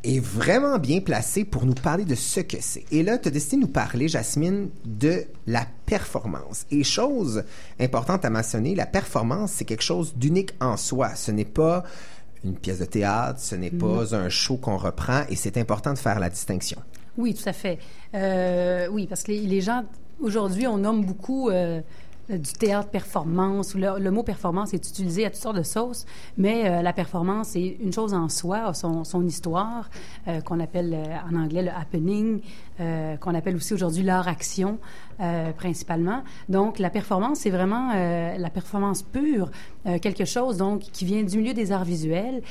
est vraiment bien placé pour nous parler de ce que c'est. Et là, tu as décidé de nous parler, Jasmine, de la performance. Et chose importante à mentionner, la performance, c'est quelque chose d'unique en soi. Ce n'est pas une pièce de théâtre, ce n'est pas un show qu'on reprend, et c'est important de faire la distinction. Oui, tout à fait. Euh, oui, parce que les, les gens, aujourd'hui, on nomme beaucoup euh, du théâtre performance, le, le mot performance est utilisé à toutes sortes de sauces, mais euh, la performance, c'est une chose en soi, son, histoire, euh, qu'on appelle euh, en anglais le happening, qu'on appelle aussi aujourd'hui l'art-action, euh, principalement. Donc, la performance, c'est vraiment la performance pure, quelque chose donc qui vient du milieu des arts visuels,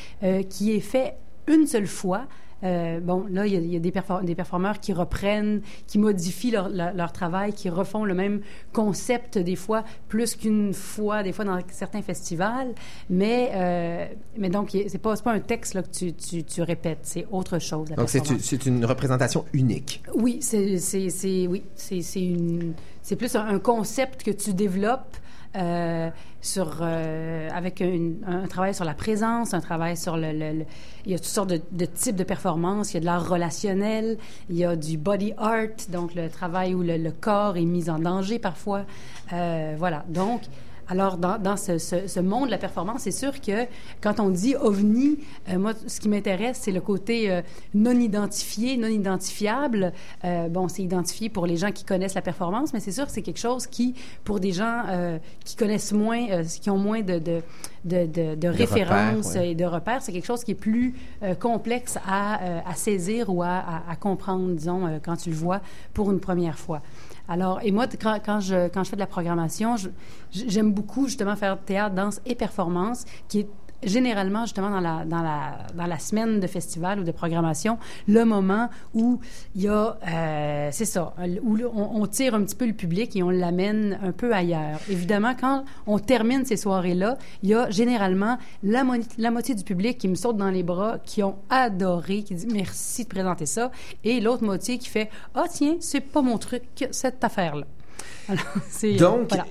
qui est fait une seule fois, euh, bon, là, il y a, il y a des, perfor- des performeurs qui reprennent, qui modifient leur, leur- leur travail, qui refont le même concept des fois plus qu'une fois, des fois dans certains festivals. Mais, euh, mais donc, c'est pas, pas un texte là, que tu, tu, tu répètes, c'est autre chose. la Donc, c'est une représentation unique. Oui, c'est c'est une plus un concept que tu développes euh, sur euh, avec un, travail sur la présence, un travail sur le, il y a toutes sortes de, types de performances. Il y a de l'art relationnel, il y a du body art, donc le travail où le, le corps est mis en danger parfois. Euh, voilà, donc. Alors, dans, dans ce, ce- ce monde de la performance, c'est sûr que quand on dit ovni, euh, moi, ce qui m'intéresse, c'est le côté euh, non identifié, non identifiable. Euh, bon, c'est identifié pour les gens qui connaissent la performance, mais c'est sûr que c'est quelque chose qui, pour des gens euh, qui connaissent moins, euh, qui ont moins de, de, de, de, de références repères, ouais. et de repères, c'est quelque chose qui est plus euh, complexe à, euh, à saisir ou à, à- à comprendre, disons, euh, quand tu le vois pour une première fois. Alors, et moi, quand, quand, je, je fais de la programmation, j'aime beaucoup justement faire théâtre, danse et performance, qui est généralement justement dans la, dans la, dans la semaine de festival ou de programmation, le moment où il y a, euh, c'est ça, où on, on tire un petit peu le public et on l'amène un peu ailleurs. Évidemment, quand on termine ces soirées-là, il y a généralement la, mo- la moitié du public qui me saute dans les bras, qui ont adoré, qui dit merci de présenter ça, et l'autre moitié qui fait, ah tiens, c'est pas mon truc, cette affaire-là. Alors, Donc, voilà.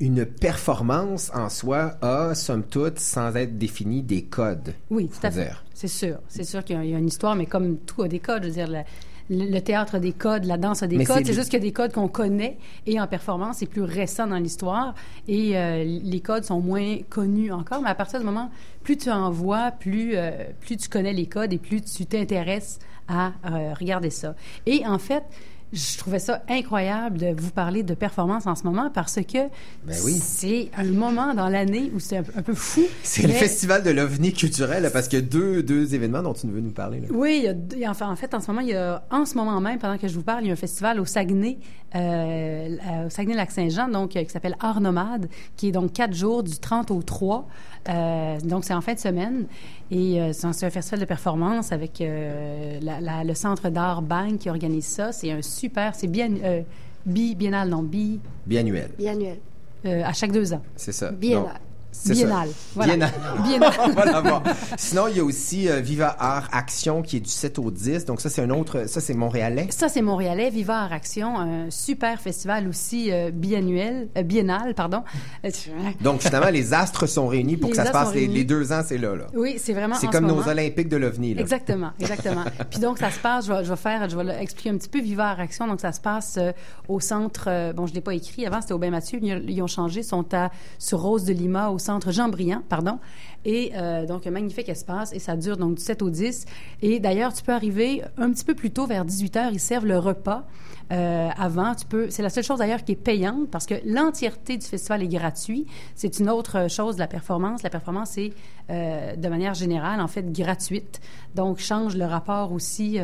Une performance en soi a, somme toute, sans être définie, des codes. Oui, tout à fait. C'est sûr. C'est sûr qu'il y, a- il y a une histoire, mais comme tout a des codes, je veux dire, le, théâtre a des codes, la danse a des Mais codes. c'est juste qu'il y a des codes qu'on connaît et en performance, c'est plus récent dans l'histoire et euh, les codes sont moins connus encore. Mais à partir du moment, plus tu en vois, plus, euh, plus tu connais les codes et plus tu t'intéresses à euh, regarder ça. Et en fait, je trouvais ça incroyable de vous parler de performance en ce moment parce que Ben oui. c'est un moment dans l'année où c'est un, un peu fou. C'est le festival de l'OVNI culturel, parce qu'il y a deux, deux événements dont tu veux nous parler. Là. Oui, il y a deux- il y a- enfin, en fait, en ce moment, il y a, en ce moment même, pendant que je vous parle, il y a un festival au Saguenay, euh, au Saguenay-Lac-Saint-Jean, donc, euh, qui s'appelle Art Nomade, qui est donc quatre jours, du 30 au 3. Euh, donc, c'est en fin de semaine. Et euh, c'est un festival de performance avec euh, la- la- le Centre d'art Bang qui organise ça. C'est un super, c'est bien, euh, bi, biennal, non, bi, Biannuel. Biannuel. euh, à chaque deux ans. C'est ça. Biennale. Biennale. Voilà. Biennale. <laughs> Biennale. <laughs> L'avoir. Sinon, il y a aussi euh, Viva Art Action qui est du 7 au 10. Donc ça, c'est un autre... Ça, c'est montréalais. Ça, c'est montréalais, Viva Art Action, un super festival aussi euh, biannuel, euh, biennal, pardon. <laughs> Donc finalement, les astres sont réunis pour Les que ça se passe les, deux ans, c'est là. là. Oui, c'est vraiment C'est comme ce nos moment. Olympiques de l'OVNI. Exactement, exactement. Puis donc, ça se passe, je vais, je vais faire, je vais l'expliquer un petit peu, Viva Art Action. Donc, ça se passe euh, au centre, bon, je ne l'ai pas écrit, avant, c'était au Bain Mathieu, ils, ils ont changé, ils sont à, sur Rose de Lima, au centre Jean-Briand, pardon. Et euh, donc, un magnifique espace, et ça dure donc du 7 au 10. Et d'ailleurs, tu peux arriver un petit peu plus tôt, vers 18 h, ils servent le repas. Euh, avant, tu peux. C'est la seule chose d'ailleurs qui est payante parce que l'entièreté du festival est gratuit. C'est une autre chose la performance. La performance est euh, de manière générale en fait gratuite. Donc change le rapport aussi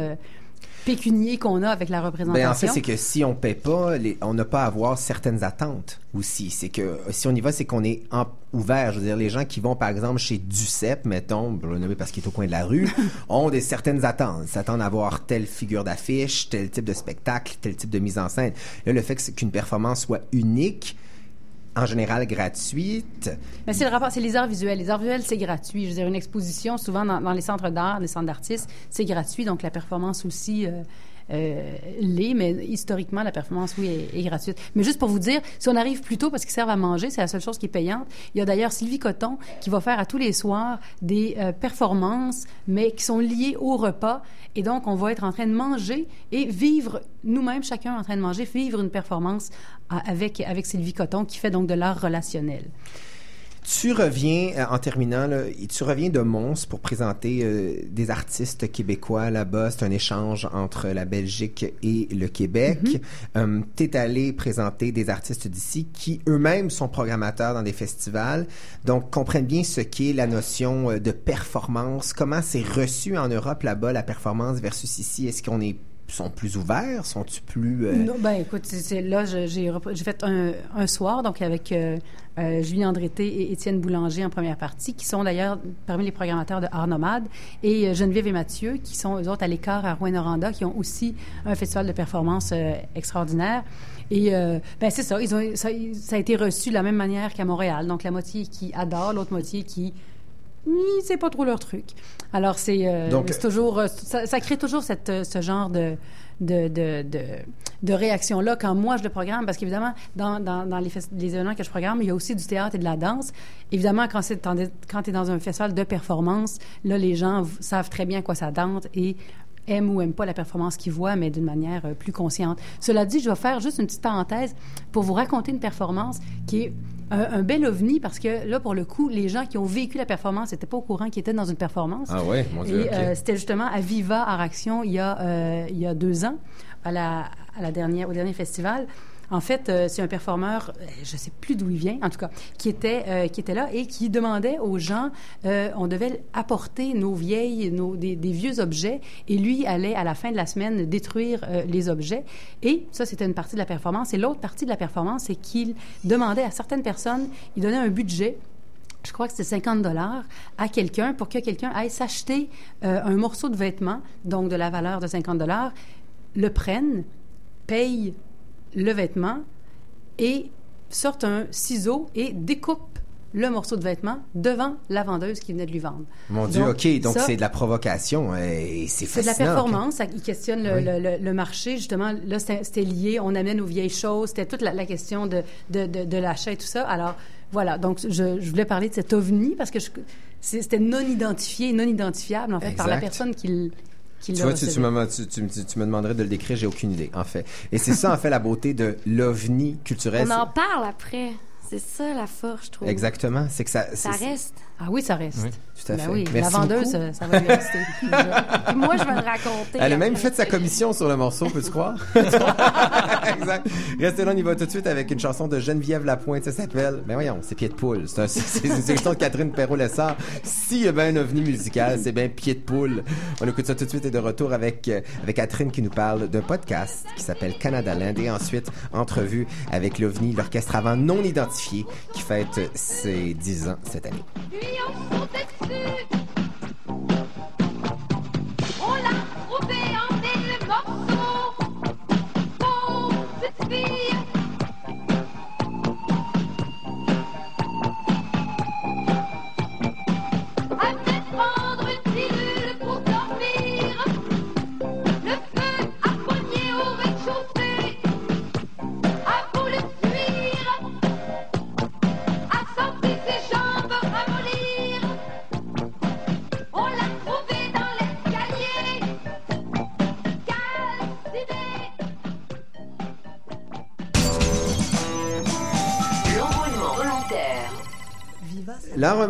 pécunier qu'on a avec la représentation. Ben, en fait, c'est que si on paie pas, les- on n'a pas à avoir certaines attentes aussi. C'est que si on y va, c'est qu'on est en- ouvert. Je veux dire, les gens qui vont, par exemple, chez Ducep, mettons, je le nommer parce qu'il est au coin de la rue, <laughs> ont des certaines attentes. Ils s'attendent à voir telle figure d'affiche, tel type de spectacle, tel type de mise en scène. Là, le fait qu'une performance soit unique, en général gratuite, Mais c'est le rapport, c'est les arts visuels. Les arts visuels, c'est gratuit. Je veux dire, une exposition, souvent dans, dans les centres d'art, les centres d'artistes, c'est gratuit. Donc, la performance aussi euh, euh, mais historiquement, la performance, oui, est, gratuite. Mais juste pour vous dire, si on arrive plus tôt parce qu'ils servent à manger, c'est la seule chose qui est payante. Il y a d'ailleurs Sylvie Coton qui va faire à tous les soirs des euh, performances, mais qui sont liées au repas. Et donc, on va être en train de manger et vivre, nous-mêmes, chacun en train de manger, vivre une performance à- avec, avec Sylvie Coton qui fait donc de l'art relationnel. Tu reviens, euh, en terminant, là, tu reviens de Mons pour présenter euh, des artistes québécois là-bas. C'est un échange entre la Belgique et le Québec. Mm-hmm. tu es allé présenter des artistes d'ici qui eux-mêmes sont programmateurs dans des festivals, donc comprennent bien ce qu'est la notion euh, de performance. Comment c'est reçu en Europe là-bas, la performance versus ici? Est-ce qu'on est sont plus ouverts? Sont-ils plus... euh, Non, ben écoute, là, j'ai, fait un, un soir, donc avec euh, euh, Julie Andrété et Étienne Boulanger en première partie, qui sont d'ailleurs parmi les programmateurs de Art Nomade, et euh, Geneviève et Mathieu, qui sont eux autres à l'écart à Rouen-Noranda, qui ont aussi un festival de performance euh, extraordinaire. Et euh, ben c'est ça, ça, ça a été reçu de la même manière qu'à Montréal. Donc la moitié qui adore, l'autre moitié qui c'est pas trop leur truc. Alors c'est euh, toujours euh, ça, ça crée toujours cette euh, ce genre de de de de, de réaction là quand moi je le programme parce qu'évidemment dans, dans, dans les, événements que je programme il y a aussi du théâtre et de la danse évidemment quand tu es dans un festival de performance là les gens savent très bien à quoi ça tente et aiment ou aiment pas la performance qu'ils voient, mais d'une manière euh, plus consciente. Cela dit, je vais faire juste une petite parenthèse pour vous raconter une performance qui est un, un bel ovni parce que là, pour le coup, les gens qui ont vécu la performance n'étaient pas au courant qu'ils étaient dans une performance. Ah ouais, mon Dieu, Et euh, c'était justement à Viva Art Action il y a, euh, il y a deux ans, à la, à la dernière, au dernier festival. En fait, euh, c'est un performeur, euh, je sais plus d'où il vient, en tout cas, qui était, euh, qui était là et qui demandait aux gens, on devait apporter nos vieilles, nos, des, vieux objets, et lui allait à la fin de la semaine détruire les objets. Et ça, c'était une partie de la performance. Et l'autre partie de la performance, c'est qu'il demandait à certaines personnes, il donnait un budget je crois que c'était 50 dollars à quelqu'un pour que quelqu'un aille s'acheter un morceau de vêtement, donc de la valeur de 50 dollars, le prenne, paye le vêtement et sorte un ciseau et découpe le morceau de vêtement devant la vendeuse qui venait de lui vendre. Mon Dieu, Donc, OK, donc c'est de la provocation euh, et c'est c'est de la performance. Ça- Il questionne le, Oui. le- le- le marché. Justement, là, c'était lié. On amène aux vieilles choses. C'était toute la, la question de, de, de, de l'achat et tout ça. Alors, voilà. Donc, je, je voulais parler de cet ovni parce que c'était non identifié, non identifiable, en fait, par la personne qui Tu vois, tu, tu, me, tu, tu, tu- tu me demanderais de le décrire, j'ai aucune idée, en fait. Et c'est ça, en fait, la beauté de l'ovni culturel. On en parle après. C'est ça la force, je trouve. Exactement. C'est que ça. Ça reste. Ah oui, ça reste. Oui, tout à Ben fait. oui, Merci la vendeuse, beaucoup. ça, va lui rester. <laughs> Puis moi, je vais le raconter. Elle a même fait sa commission sur le morceau, peux-tu croire? <laughs> exact. Restez là, on y va tout de suite avec une chanson de Geneviève Lapointe. Ça s'appelle, ben voyons, c'est Pied de poule. C'est un- c'est- c'est une section de Catherine Perrault-Lessard. S'il y a bien un ovni musical, c'est bien Pied de poule. On écoute ça tout de suite et de retour avec, euh, avec Catherine qui nous parle d'un podcast qui s'appelle Canada Land et ensuite entrevue avec l'ovni, l'orchestre avant non identifié qui fête ses 10 ans cette année.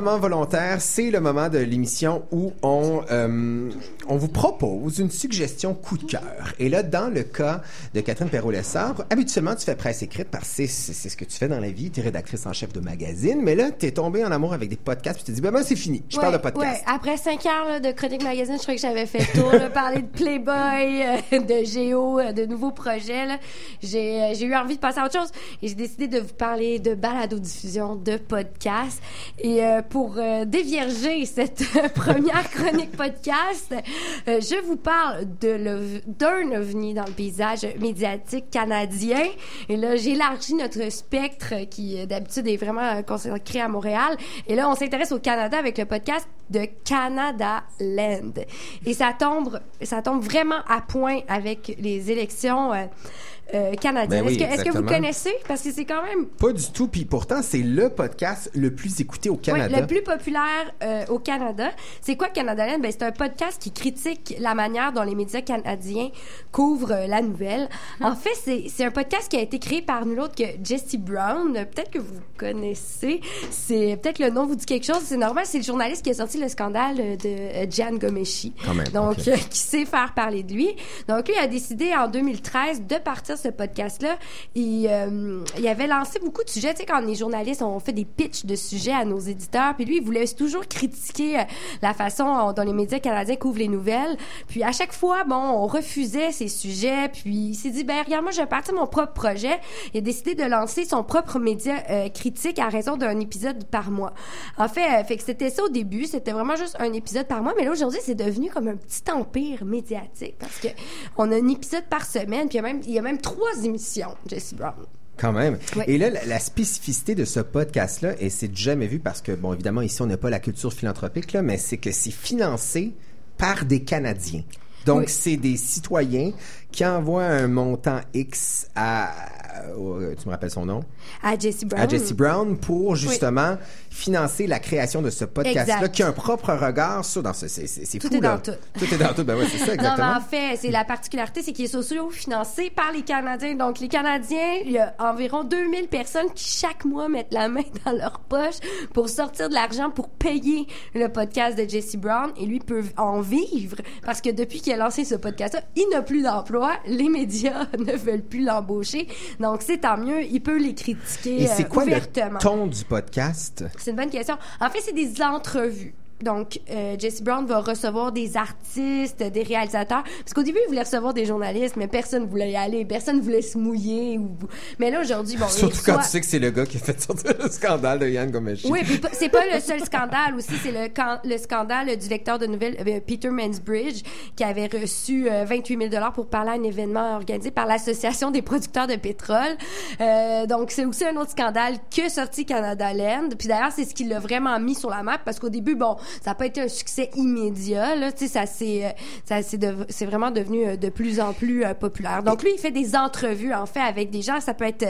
L'enrôlement volontaire, c'est le moment de l'émission où on, euh, on vous propose une suggestion coup de cœur. Et là, dans le cas de Catherine Perrault-Lessard, habituellement, tu fais presse écrite parce que c'est, ce que tu fais dans la vie. Tu es rédactrice en chef de magazine. Mais là, tu es tombée en amour avec des podcasts puis tu te dis, ben, ben, c'est fini. Je parle de podcast. ouais. Après cinq heures là, de Chronique Magazine, je crois que j'avais fait le tour, là, parler de Playboy, euh, de Géo, euh, de nouveaux projets. J'ai, euh, j'ai eu envie de passer à autre chose et j'ai décidé de vous parler de balado-diffusion, de podcast. Et euh, pour dévierger cette première chronique podcast, euh, je vous parle d'un ovni dans le paysage médiatique canadien. Et là, j'élargis notre spectre qui euh, d'habitude est vraiment euh, consacré à Montréal. Et là, on s'intéresse au Canada avec le podcast de Canada Land. Et ça tombe, ça tombe vraiment à point avec les élections euh, canadiennes. Ben oui, est-ce, que, est-ce que vous connaissez? Parce que c'est quand même Pas du tout. Puis pourtant, c'est le podcast le plus écouté au oui, Canada. le plus populaire euh, au Canada. C'est quoi? Ben, c'est un podcast qui critique la manière dont les médias canadiens couvrent euh, la nouvelle. En fait, c'est, c'est un podcast qui a été créé par nul autre que Jesse Brown. Peut-être que vous connaissez. C'est peut-être le nom vous dit quelque chose. C'est normal. C'est le journaliste qui a sorti le scandale de euh, Gian Gomeshi. Quand même, Donc, euh, <laughs> qui sait faire parler de lui. Donc, lui a décidé en 2013 de partir ce podcast-là. Il, euh, il avait lancé beaucoup de sujets. Tu sais, quand les journalistes ont fait des pitchs de sujets à nos éditeurs, puis lui, il voulait toujours critiquer euh, la façon dont les médias canadiens couvrent les nouvelles. Puis à chaque fois, bon, on refusait ces sujets. Puis il s'est dit, ben regarde, moi, je vais partir mon propre projet. Il a décidé de lancer son propre média euh, critique à raison d'un épisode par mois. En fait, euh, fait que c'était ça au début. C'était vraiment juste un épisode par mois. Mais là, aujourd'hui, c'est devenu comme un petit empire médiatique parce que on a un épisode par semaine. Puis il y a même, il y a même trois émissions, Jesse Brown. Quand même. Et là, la, la spécificité de ce podcast-là, et c'est jamais vu parce que, bon, évidemment, ici, on n'a pas la culture philanthropique, là, mais c'est que c'est financé par des Canadiens. Donc, Oui. c'est des citoyens qui envoient un montant X à, au- tu me rappelles son nom? À Jesse Brown. À Jesse Brown pour justement financer la création de ce podcast-là qui a un propre regard sur, dans ce, c'est, c'est, Tout fou, est là. dans tout. Tout est dans tout, ben ouais, c'est ça, <laughs> Non, exactement. mais en fait, c'est la particularité, c'est qu'il est socio-financé par les Canadiens. Donc, les Canadiens, il y a environ 2000 personnes qui, chaque mois, mettent la main dans leur poche pour sortir de l'argent pour payer le podcast de Jesse Brown. Et lui peut en vivre parce que depuis qu'il a lancé ce podcast-là, il n'a plus d'emploi. Les médias <laughs> ne veulent plus l'embaucher. Donc, c'est tant mieux. Il peut les critiquer Et c'est euh, quoi ouvertement. le ton du podcast? C'est une bonne question. En fait, c'est des entrevues. Donc, euh, Jesse Brown va recevoir des artistes, des réalisateurs. Parce qu'au début, il voulait recevoir des journalistes, mais personne voulait y aller, personne voulait se mouiller. Ou... Mais là, aujourd'hui, bon, Surtout quand tu sais que c'est le gars qui a fait sortir le scandale de Yann Gomeshi. oui, puis c'est pas le seul scandale aussi, c'est le, can- le scandale du lecteur de nouvelles euh, Peter Mansbridge qui avait reçu euh, 28 000 dollars pour parler à un événement organisé par l'association des producteurs de pétrole. Euh, donc c'est aussi un autre scandale que sorti Canada Land. Puis d'ailleurs c'est ce qui l'a vraiment mis sur la map parce qu'au début bon ça n'a pas été un succès immédiat. Là, tu sais, ça c'est, euh, ça c'est, de- c'est vraiment devenu euh, de plus en plus euh, populaire. Donc lui, il fait des entrevues en fait avec des gens. Ça peut être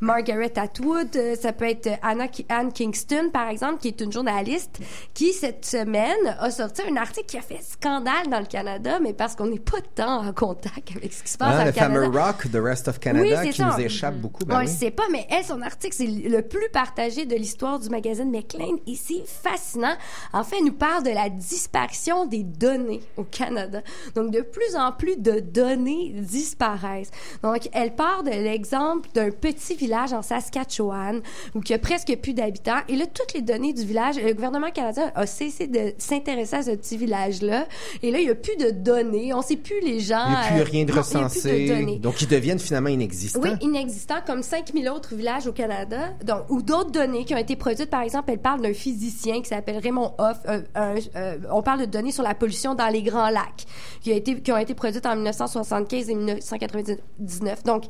Margaret Atwood, ça peut être Anna Anne Kingston par exemple, qui est une journaliste qui cette semaine a sorti un article qui a fait scandale dans le Canada, mais parce qu'on n'est pas tant en contact avec ce qui se passe dans le fameux rock, The Rest of Oui, Canada, c'est qui ça. nous échappe beaucoup. Ben on oui. le sait pas, mais elle, son article, c'est le plus partagé de l'histoire du magazine McLean et c'est fascinant. En fait, nous parle de la disparition des données au Canada. Donc, de plus en plus de données disparaissent. Donc, elle part de l'exemple d'un petit village en Saskatchewan où il y a presque plus d'habitants. Et là, toutes les données du village, le gouvernement canadien a cessé de s'intéresser à ce petit village-là. Et là, il y a plus de données. On sait plus les gens. Il n'y a plus euh, rien de recensé. donc, ils deviennent finalement inexistants. Oui, inexistants, comme 5000 autres villages au Canada, donc, ou d'autres données qui ont été produites. Par exemple, elle parle d'un physicien qui s'appelle Raymond Hoff. Euh, on parle de données sur la pollution dans les Grands Lacs, qui, a été, qui ont été produites en 1975 et 1999. Donc,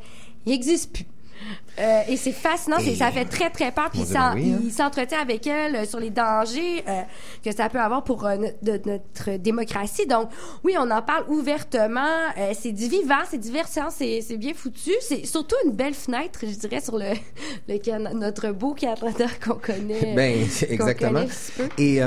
il n'existe plus. Euh, et c'est fascinant, Et- ça fait très très peur. Puis ben oui, hein. il s'entretient avec elle euh, sur les dangers euh, que ça peut avoir pour euh, de- notre démocratie. Donc oui, on en parle ouvertement. C'est vivant, c'est divertissant, c'est c'est bien foutu. C'est surtout une belle fenêtre, je dirais, sur le, <laughs> le Cana- notre beau Canada qu'on connaît. <laughs> Ben, exactement. connaît. Et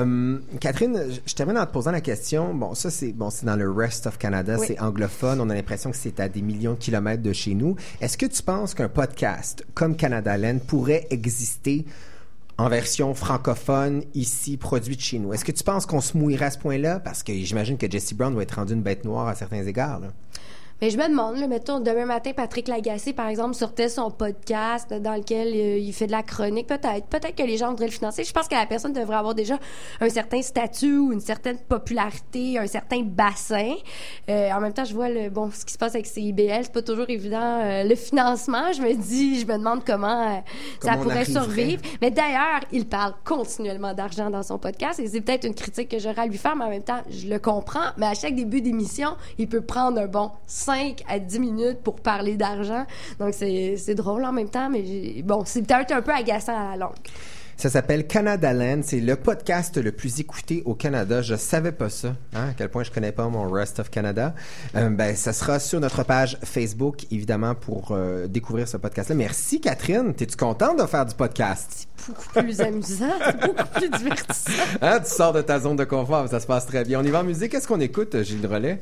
Catherine, je- je termine en te posant la question. Bon, ça c'est bon, c'est dans le rest of Canada, Oui. c'est anglophone. On a l'impression que c'est à des millions de kilomètres de chez nous. Est-ce que tu penses qu'un podcast comme Canada Land pourrait exister en version francophone ici, produit de chez nous Est-ce que tu penses qu'on se mouillerait à ce point-là? Parce que j'imagine que Jesse Brown doit être rendu une bête noire à certains égards. Mais je me demande, là, mettons, demain matin, Patrick Lagacé, par exemple, sortait son podcast dans lequel euh, il fait de la chronique. Peut-être. Peut-être que les gens voudraient le financer. Je pense que la personne devrait avoir déjà un certain statut ou une certaine popularité, un certain bassin. Euh, en même temps, je vois le, bon, ce qui se passe avec CIBL. C'est pas toujours évident. euh, le financement, je me dis, je me demande comment, euh, ça pourrait survivre. Mais d'ailleurs, il parle continuellement d'argent dans son podcast et c'est peut-être une critique que j'aurais à lui faire, mais en même temps, je le comprends. Mais à chaque début d'émission, il peut prendre un bon 5 à 10 minutes pour parler d'argent. Donc, c'est c'est drôle en même temps, mais bon, c'est peut-être un peu agaçant à la longue. Ça s'appelle Canada Land. C'est le podcast le plus écouté au Canada. Je savais pas ça. Hein, à quel point je connais pas mon Rest of Canada. Euh, ben, ça sera sur notre page Facebook, évidemment, pour euh, découvrir ce podcast-là. Merci, Catherine. T'es-tu contente de faire du podcast? Beaucoup plus <laughs> amusant, c'est beaucoup plus divertissant. Hein, tu sors de ta zone de confort. Ça se passe très bien. On y va en musique. Qu'est-ce qu'on écoute, Gilles Relais?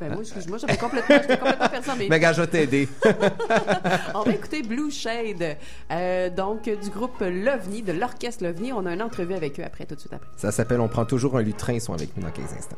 Ben moi, excuse-moi, j'avais complètement, complètement perdu mes Mais <laughs> gars, je vais t'aider. <laughs> On va écouter Blue Shade, euh, donc du groupe L'OVNI, de l'orchestre L'OVNI. On a une entrevue avec eux après, tout de suite après. Ça s'appelle On prend toujours un lutrin. Ils sont avec nous dans quelques instants.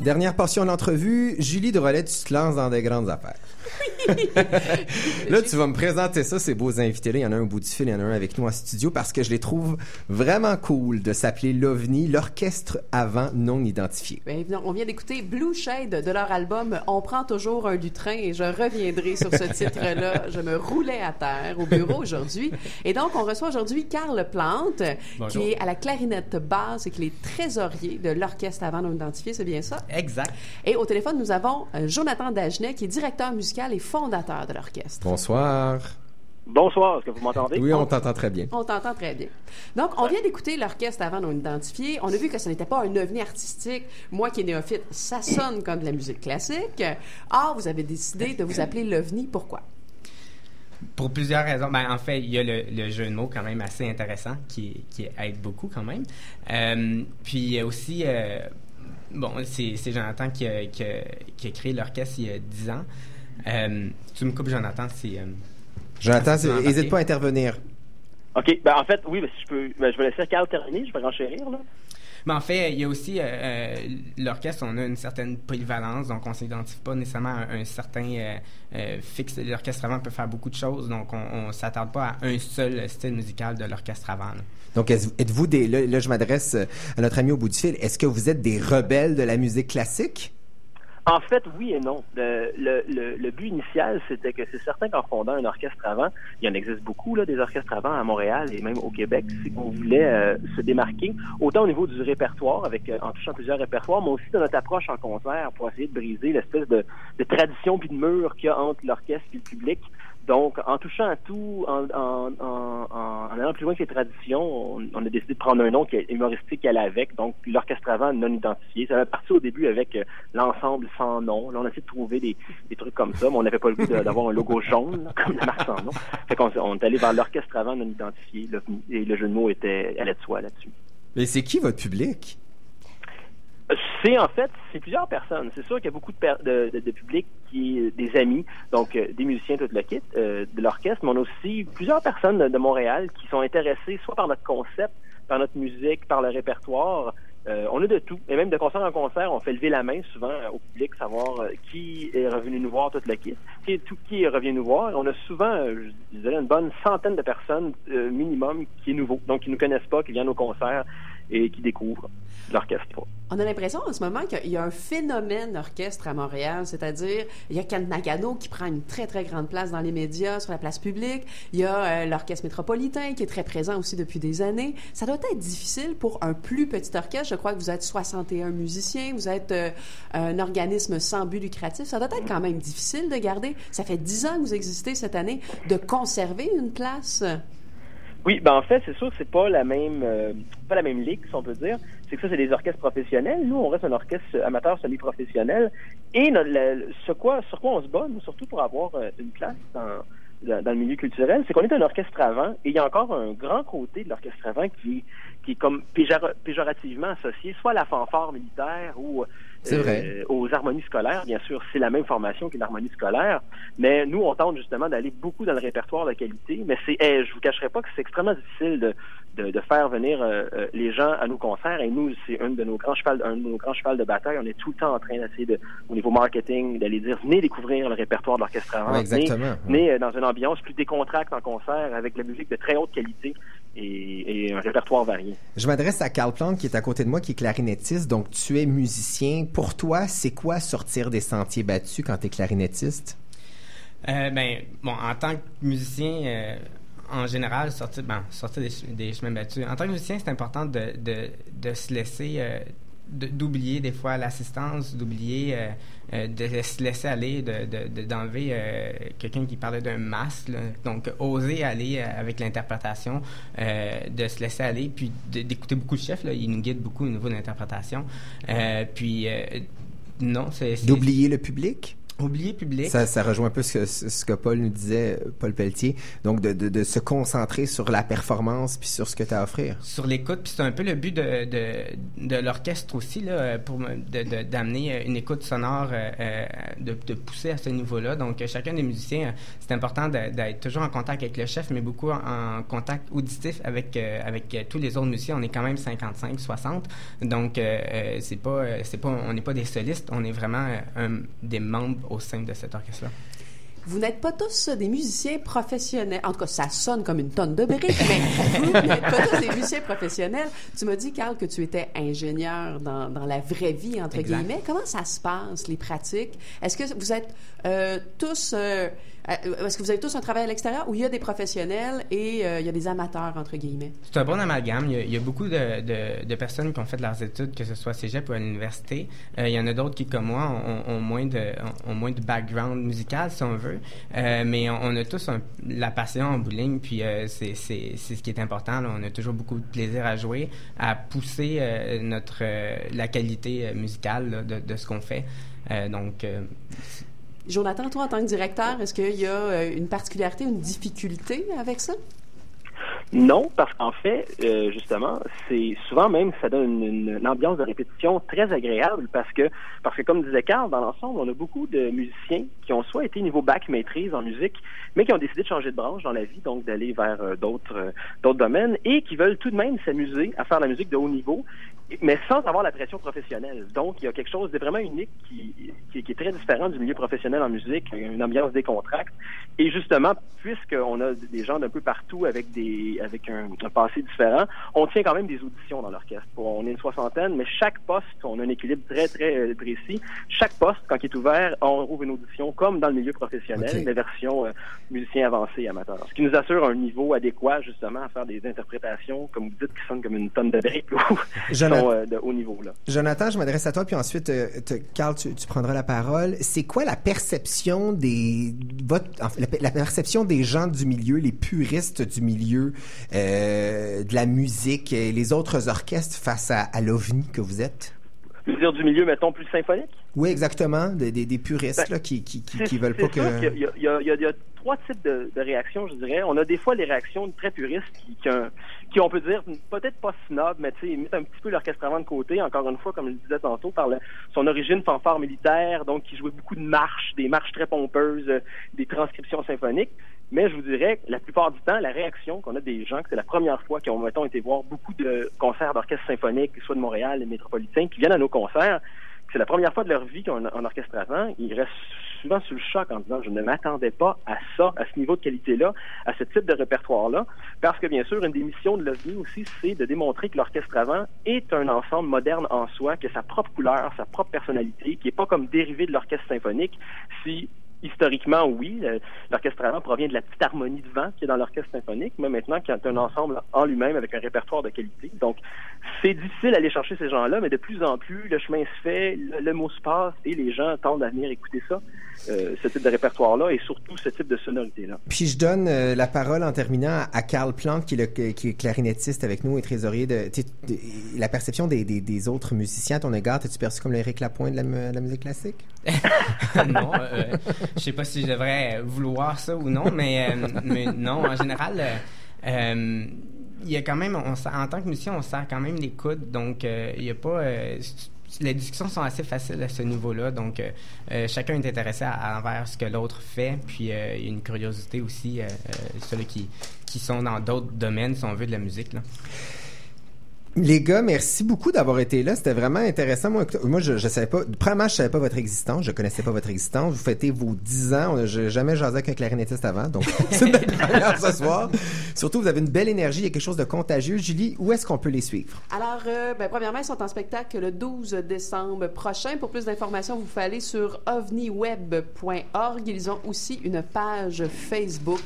Dernière portion d'entrevue, Julie Drolet, tu te lances dans des grandes affaires. <laughs> là, tu vas me présenter ça, ces beaux invités-là. Il y en a un au bout du fil, il y en a un avec nous en studio parce que je les trouve vraiment cool de s'appeler l'OVNI, l'orchestre avant non identifié. Bien, on vient d'écouter Blue Shade de leur album On prend toujours un du train et je reviendrai sur ce titre-là. <laughs> Je me roulais à terre au bureau aujourd'hui. Et donc, on reçoit aujourd'hui Carl Plante, Bonjour. qui est à la clarinette basse et qui est trésorier de l'orchestre avant non identifié, c'est bien ça? Exact. Et au téléphone, nous avons euh, Jonathan Dagenet, qui est directeur musical et fondateur de l'orchestre. Bonsoir. Bonsoir, est-ce que vous m'entendez? Oui, on t'entend très bien. On t'entend très bien. Donc, on vient d'écouter l'orchestre avant non identifié. On a vu que ce n'était pas un ovni artistique. Moi qui est néophyte, ça sonne comme de la musique classique. Or, vous avez décidé de vous appeler l'ovni. Pourquoi? Pour plusieurs raisons. Ben, en fait, il y a le, le jeu de mots quand même assez intéressant qui, qui aide beaucoup quand même. Euh, puis aussi, euh, bon, c'est c'est Jonathan qui a, qui, a, qui a créé l'orchestre il y a 10 ans. Euh, tu me coupes, Jonathan, c'est... euh, Jonathan, n'hésite pas à intervenir. OK, ben en fait, oui, ben, si je peux, ben, je vais laisser Carl terminer, je vais renchérir, là. Mais en fait, il y a aussi euh, euh, l'orchestre, on a une certaine polyvalence, donc on s'identifie pas nécessairement à un certain euh, euh, fixe. L'orchestre avant peut faire beaucoup de choses, donc on, on s'attarde pas à un seul style musical de l'orchestre avant. là. Donc, êtes-vous des... Là, là, je m'adresse à notre ami au bout du fil. Est-ce que vous êtes des rebelles de la musique classique? En fait, oui et non. Le, le, but initial, c'était que c'est certain qu'en fondant un orchestre avant, il y en existe beaucoup, là, des orchestres avant à Montréal et même au Québec, c'est qu'on voulait euh, se démarquer, autant au niveau du répertoire, avec euh, en touchant plusieurs répertoires, mais aussi de notre approche en concert pour essayer de briser l'espèce de, de tradition puis de mur qu'il y a entre l'orchestre et le public. Donc, en touchant à tout, en, allant plus loin que les traditions, on, a décidé de prendre un nom qui est humoristique allait avec, donc l'orchestre avant non identifié. Ça avait parti au début avec euh, l'ensemble sans nom. Là, on a essayé de trouver des, trucs comme ça, mais on n'avait pas le goût d'avoir un logo jaune, comme la marque sans nom. Fait qu'on on est allé vers l'orchestre avant non identifié, et le jeu de mots était, allait de soi là-dessus. Mais c'est qui votre public? C'est en fait, c'est plusieurs personnes. C'est sûr qu'il y a beaucoup de, de, de, public qui est des amis, donc euh, des musiciens tout le kit euh, de l'orchestre, mais on a aussi plusieurs personnes de, Montréal qui sont intéressées soit par notre concept, par notre musique, par le répertoire. Euh, on a de tout. Et même de concert en concert, on fait lever la main souvent euh, au public, savoir euh, qui est revenu nous voir tout le kit, qui tout qui revenu nous voir. On a souvent, euh, je dirais, une bonne centaine de personnes minimum qui est nouveau, donc qui nous connaissent pas, qui viennent au concert et qui découvrent l'orchestre. On a l'impression en ce moment qu'il y a un phénomène orchestre à Montréal, c'est-à-dire il y a Ken Nagano qui prend une très très grande place dans les médias, sur la place publique. Il y a euh, l'orchestre métropolitain qui est très présent aussi depuis des années. Ça doit être difficile pour un plus petit orchestre. Je crois que vous êtes 61 musiciens, vous êtes euh, un organisme sans but lucratif. Ça doit être quand même difficile de garder. Ça fait 10 ans que vous existez cette année, de conserver une place. Oui, ben en fait, c'est sûr c'est pas la même euh, pas la même ligue, si on peut dire. C'est que ça, c'est des orchestres professionnels. Nous, on reste un orchestre amateur semi-professionnel. Et notre, ce quoi, sur quoi on se bat, nous, surtout pour avoir euh, une place dans, dans, le milieu culturel, c'est qu'on est un orchestre avant. Et il y a encore un grand côté de l'orchestre avant qui, qui est comme péjora- péjorativement associé soit à la fanfare militaire ou vrai. euh, aux harmonies scolaires. Bien sûr, c'est la même formation qu'une harmonie scolaire. Mais nous, on tente justement d'aller beaucoup dans le répertoire de qualité. Mais c'est, eh, je vous cacherai pas que c'est extrêmement difficile de, de, de faire venir euh, euh, les gens à nos concerts. Et nous, c'est un de nos grands chevals, un de nos grands chevals de bataille. On est tout le temps en train d'essayer de, au niveau marketing, d'aller dire venez découvrir le répertoire de l'orchestre avant. Ouais, venez, euh, dans une ambiance plus décontracte en concert avec de la musique de très haute qualité et, et un répertoire varié. Je m'adresse à Carl Plante qui est à côté de moi, qui est clarinettiste. Donc, tu es musicien. Pour toi, c'est quoi sortir des sentiers battus quand tu es clarinettiste? Euh, ben, bon, en tant que musicien, euh, en général, sortir, ben, sortir des, des chemins battus. En tant que musicien, c'est important de, de, de se laisser, euh, d'oublier des fois l'assistance, d'oublier, euh, euh, de se laisser aller, de, de- de- d'enlever euh, quelqu'un qui parlait d'un masque. Donc, oser aller avec l'interprétation, de se laisser aller, puis d'écouter beaucoup le chef. Là, il nous guide beaucoup au niveau de l'interprétation. Puis, non, c'est- D'oublier le public? Oublié public. Ça, ça rejoint un peu ce que, ce que Paul nous disait, Paul Pelletier. Donc, de, de, de se concentrer sur la performance puis sur ce que tu as à offrir. sur l'écoute, puis c'est un peu le but de, de, de l'orchestre aussi, là, pour d'amener une écoute sonore, euh, euh, de, de pousser à ce niveau-là. Donc, chacun des musiciens, euh, c'est important d'être toujours en contact avec le chef, mais beaucoup en, contact auditif avec, euh, avec tous les autres musiciens. On est quand même 55, 60. Donc, euh, c'est pas, c'est pas, on n'est pas des solistes, on est vraiment un, des membres au sein de cet orchestre-là. Vous n'êtes pas tous des musiciens professionnels. En tout cas, ça sonne comme une tonne de briques, mais <laughs> vous n'êtes pas tous des musiciens professionnels. Tu m'as dit, Carl, que tu étais ingénieur dans, dans la vraie vie, entre Exact. guillemets. Comment ça se passe, les pratiques? Est-ce que vous êtes tous... euh, euh, est-ce que vous avez tous un travail à l'extérieur où il y a des professionnels et euh, il y a des amateurs, entre guillemets? C'est un bon amalgame. Il y a, beaucoup de, personnes qui ont fait leurs études, que ce soit cégep ou à l'université. Euh, il y en a d'autres qui, comme moi, ont, moins de, background musical, si on veut. Euh, mais on, a tous la passion en bowling, puis euh, c'est ce qui est important. On a toujours beaucoup de plaisir à jouer, à pousser euh, notre, euh, la qualité euh, musicale de, ce qu'on fait. Euh, donc, euh, Jonathan, toi, en tant que directeur, est-ce qu'il y a euh, une particularité, une difficulté avec ça? Non, parce qu'en fait, euh, justement, c'est souvent même ça donne une, une ambiance de répétition très agréable parce que parce que comme disait Carl, dans l'ensemble, on a beaucoup de musiciens qui ont soit été niveau bac maîtrise en musique, mais qui ont décidé de changer de branche dans la vie, donc d'aller vers euh, d'autres euh, d'autres domaines et qui veulent tout de même s'amuser à faire de la musique de haut niveau, mais sans avoir la pression professionnelle. Donc, il y a quelque chose de vraiment unique qui, qui, est très différent du milieu professionnel en musique, une ambiance décontracte. Et justement, puisqu'on a des gens d'un peu partout avec des avec un, un passé différent, on tient quand même des auditions dans l'orchestre. On est une soixantaine, mais chaque poste, on a un équilibre très, très euh, précis. Chaque poste, quand il est ouvert, on ouvre une audition, comme dans le milieu professionnel, Ok. des versions euh, musiciens avancés et amateurs. Ce qui nous assure un niveau adéquat, justement, à faire des interprétations, comme vous dites, qui sonnent comme une tonne de briques, Jonathan- sont euh, de haut niveau. Là. Jonathan, je m'adresse à toi, puis ensuite, te- Carl, tu, tu prendras la parole. C'est quoi la perception des votre, la, la perception des gens du milieu, les puristes du milieu de la musique et les autres orchestres face à, à l'OVNI que vous êtes? Je veux dire du milieu, mettons, plus symphonique? Oui, exactement, des, des, des puristes là, qui, qui, qui, veulent pas que... Il y, a, il y a- il y a trois types de, de réactions, je dirais. On a des fois les réactions très puristes qui, qui, ont- qui, on peut dire, peut-être pas snob, mais tu sais, ils mettent un petit peu l'orchestre avant de côté, encore une fois, comme je le disais tantôt, par son origine fanfare militaire, donc qui jouait beaucoup de marches, des marches très pompeuses, euh, des transcriptions symphoniques. Mais je vous dirais, la plupart du temps, la réaction qu'on a des gens, que c'est la première fois qu'ils ont, mettons, été voir beaucoup de concerts d'orchestre symphonique, soit de Montréal et métropolitain, qui viennent à nos concerts, c'est la première fois de leur vie qu'ils ont un, un orchestre avant, ils restent souvent sous le choc en disant je ne m'attendais pas à ça, à ce niveau de qualité-là, à ce type de répertoire-là, parce que bien sûr, une des missions de l'OVNI aussi, c'est de démontrer que l'orchestre avant est un ensemble moderne en soi, qui a sa propre couleur, sa propre personnalité, qui n'est pas comme dérivé de l'orchestre symphonique, si historiquement, oui, le- l'orchestre avant provient de la petite harmonie de vent qui est dans l'orchestre symphonique, mais maintenant qui est un ensemble en lui-même avec un répertoire de qualité. Donc, c'est difficile d'aller chercher ces gens-là, mais de plus en plus, le chemin se fait, le, le mot se passe et les gens tendent à venir écouter ça, euh, ce type de répertoire-là et surtout ce type de sonorité-là. Puis je donne euh, la parole en terminant à, Carl Plante, qui est, le, qui est clarinettiste avec nous et trésorier de, la perception des, des, des autres musiciens à ton égard. T'es-tu perçu comme l'Éric Lapointe de la, mu- de la musique classique? <laughs> non, euh, je sais pas si je devrais vouloir ça ou non, mais, euh, non, en général, euh, euh, il y a quand même, en tant que musicien, on sert quand même les coudes, donc il y a pas, les discussions sont assez faciles à ce niveau-là, donc chacun est intéressé à, envers ce que l'autre fait, puis il y a une curiosité aussi, euh, ceux qui, qui sont dans d'autres domaines, si on veut, de la musique. Là. Les gars, merci beaucoup d'avoir été là. C'était vraiment intéressant. Moi, je, je savais pas. Premièrement, je savais pas votre existence. Je connaissais pas votre existence. Vous fêtez vos 10 ans. A- J'ai jamais jasé avec un clarinettiste avant. Donc, <laughs> c'est une belle première ce soir. Surtout, vous avez une belle énergie. Il y a quelque chose de contagieux. Julie, où est-ce qu'on peut les suivre? Alors, euh, ben, premièrement, ils sont en spectacle le 12 décembre prochain. Pour plus d'informations, vous pouvez aller sur ovniweb.org. Ils ont aussi une page Facebook.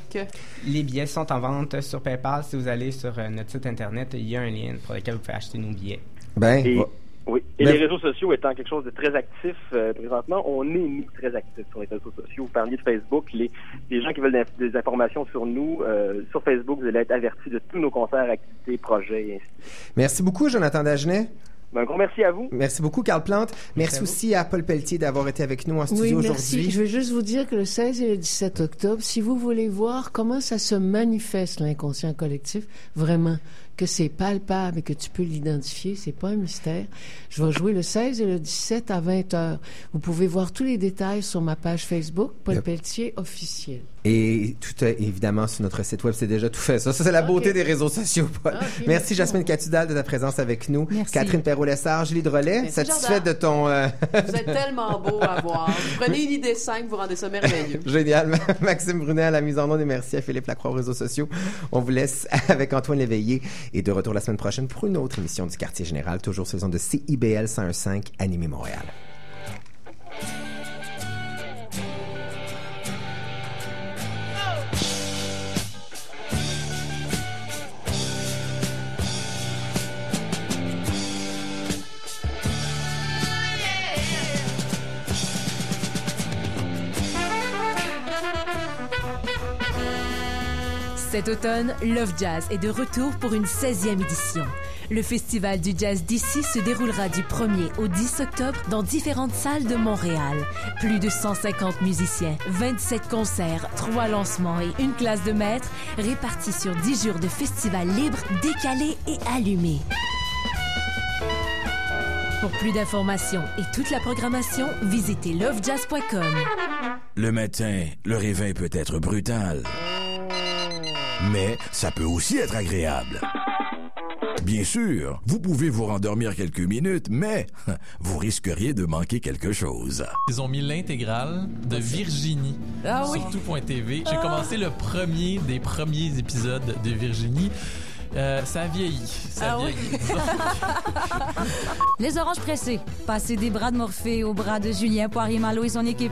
Les billets sont en vente sur PayPal. Si vous allez sur euh, notre site internet, il y a un lien pour lequel vous pouvez acheter nos billets. Ben, Et, va- oui. Et Ben- les réseaux sociaux étant quelque chose de très actif euh, présentement, on est, nous, très actifs sur les réseaux sociaux. Vous parliez de Facebook. Les, les gens qui veulent des informations sur nous, euh, sur Facebook, vous allez être avertis de tous nos concerts, activités, projets et ainsi de suite. Merci beaucoup, Jonathan Dagenet. Ben, un gros merci à vous. Merci beaucoup, Carl Plante. Merci, à aussi à Paul Pelletier d'avoir été avec nous en studio aujourd'hui. Je veux juste vous dire que le 16 et le 17 octobre, si vous voulez voir comment ça se manifeste l'inconscient collectif, vraiment, que c'est palpable et que tu peux l'identifier, c'est pas un mystère. Je vais jouer le 16 et le 17 à 20 heures. Vous pouvez voir tous les détails sur ma page Facebook, Paul Yep. Pelletier officiel. Et tout est évidemment sur notre site web, c'est déjà tout fait. Ça, ça c'est la beauté des réseaux sociaux. Paul. Ok, merci Jasmine Catudal de ta présence avec nous. Merci. Catherine Perrault-Lessard, Julie Drolet, Merci, satisfaite Jordan. de ton... euh, Vous êtes tellement beau à voir. Vous <laughs> prenez une idée simple, vous rendez ça merveilleux. <laughs> Génial. <laughs> Maxime Brunet à la mise en onde et merci à Philippe Lacroix aux réseaux sociaux. On vous laisse avec Antoine Léveillé et de retour la semaine prochaine pour une autre émission du Quartier Général, toujours saison de CIBL 101.5 Animé Montréal. Cet automne, Love Jazz est de retour pour une 16e édition. Le festival du jazz d'ici se déroulera du 1er au 10 octobre dans différentes salles de Montréal. Plus de 150 musiciens, 27 concerts, 3 lancements et une classe de maîtres répartis sur 10 jours de festival libre, décalé et allumé. Pour plus d'informations et toute la programmation, visitez lovejazz.com. Le matin, le réveil peut être brutal. Mais ça peut aussi être agréable. Bien sûr, vous pouvez vous rendormir quelques minutes, mais <laughs> vous risqueriez de manquer quelque chose. Ils ont mis l'intégrale de Virginie Ah oui. sur tout.tv. J'ai commencé le premier des premiers épisodes de Virginie. Euh, ça a vieilli. Ça a Ah oui. <laughs> Les oranges pressées. Passer des bras de Morphée aux bras de Julien Poirier-Malo et son équipe.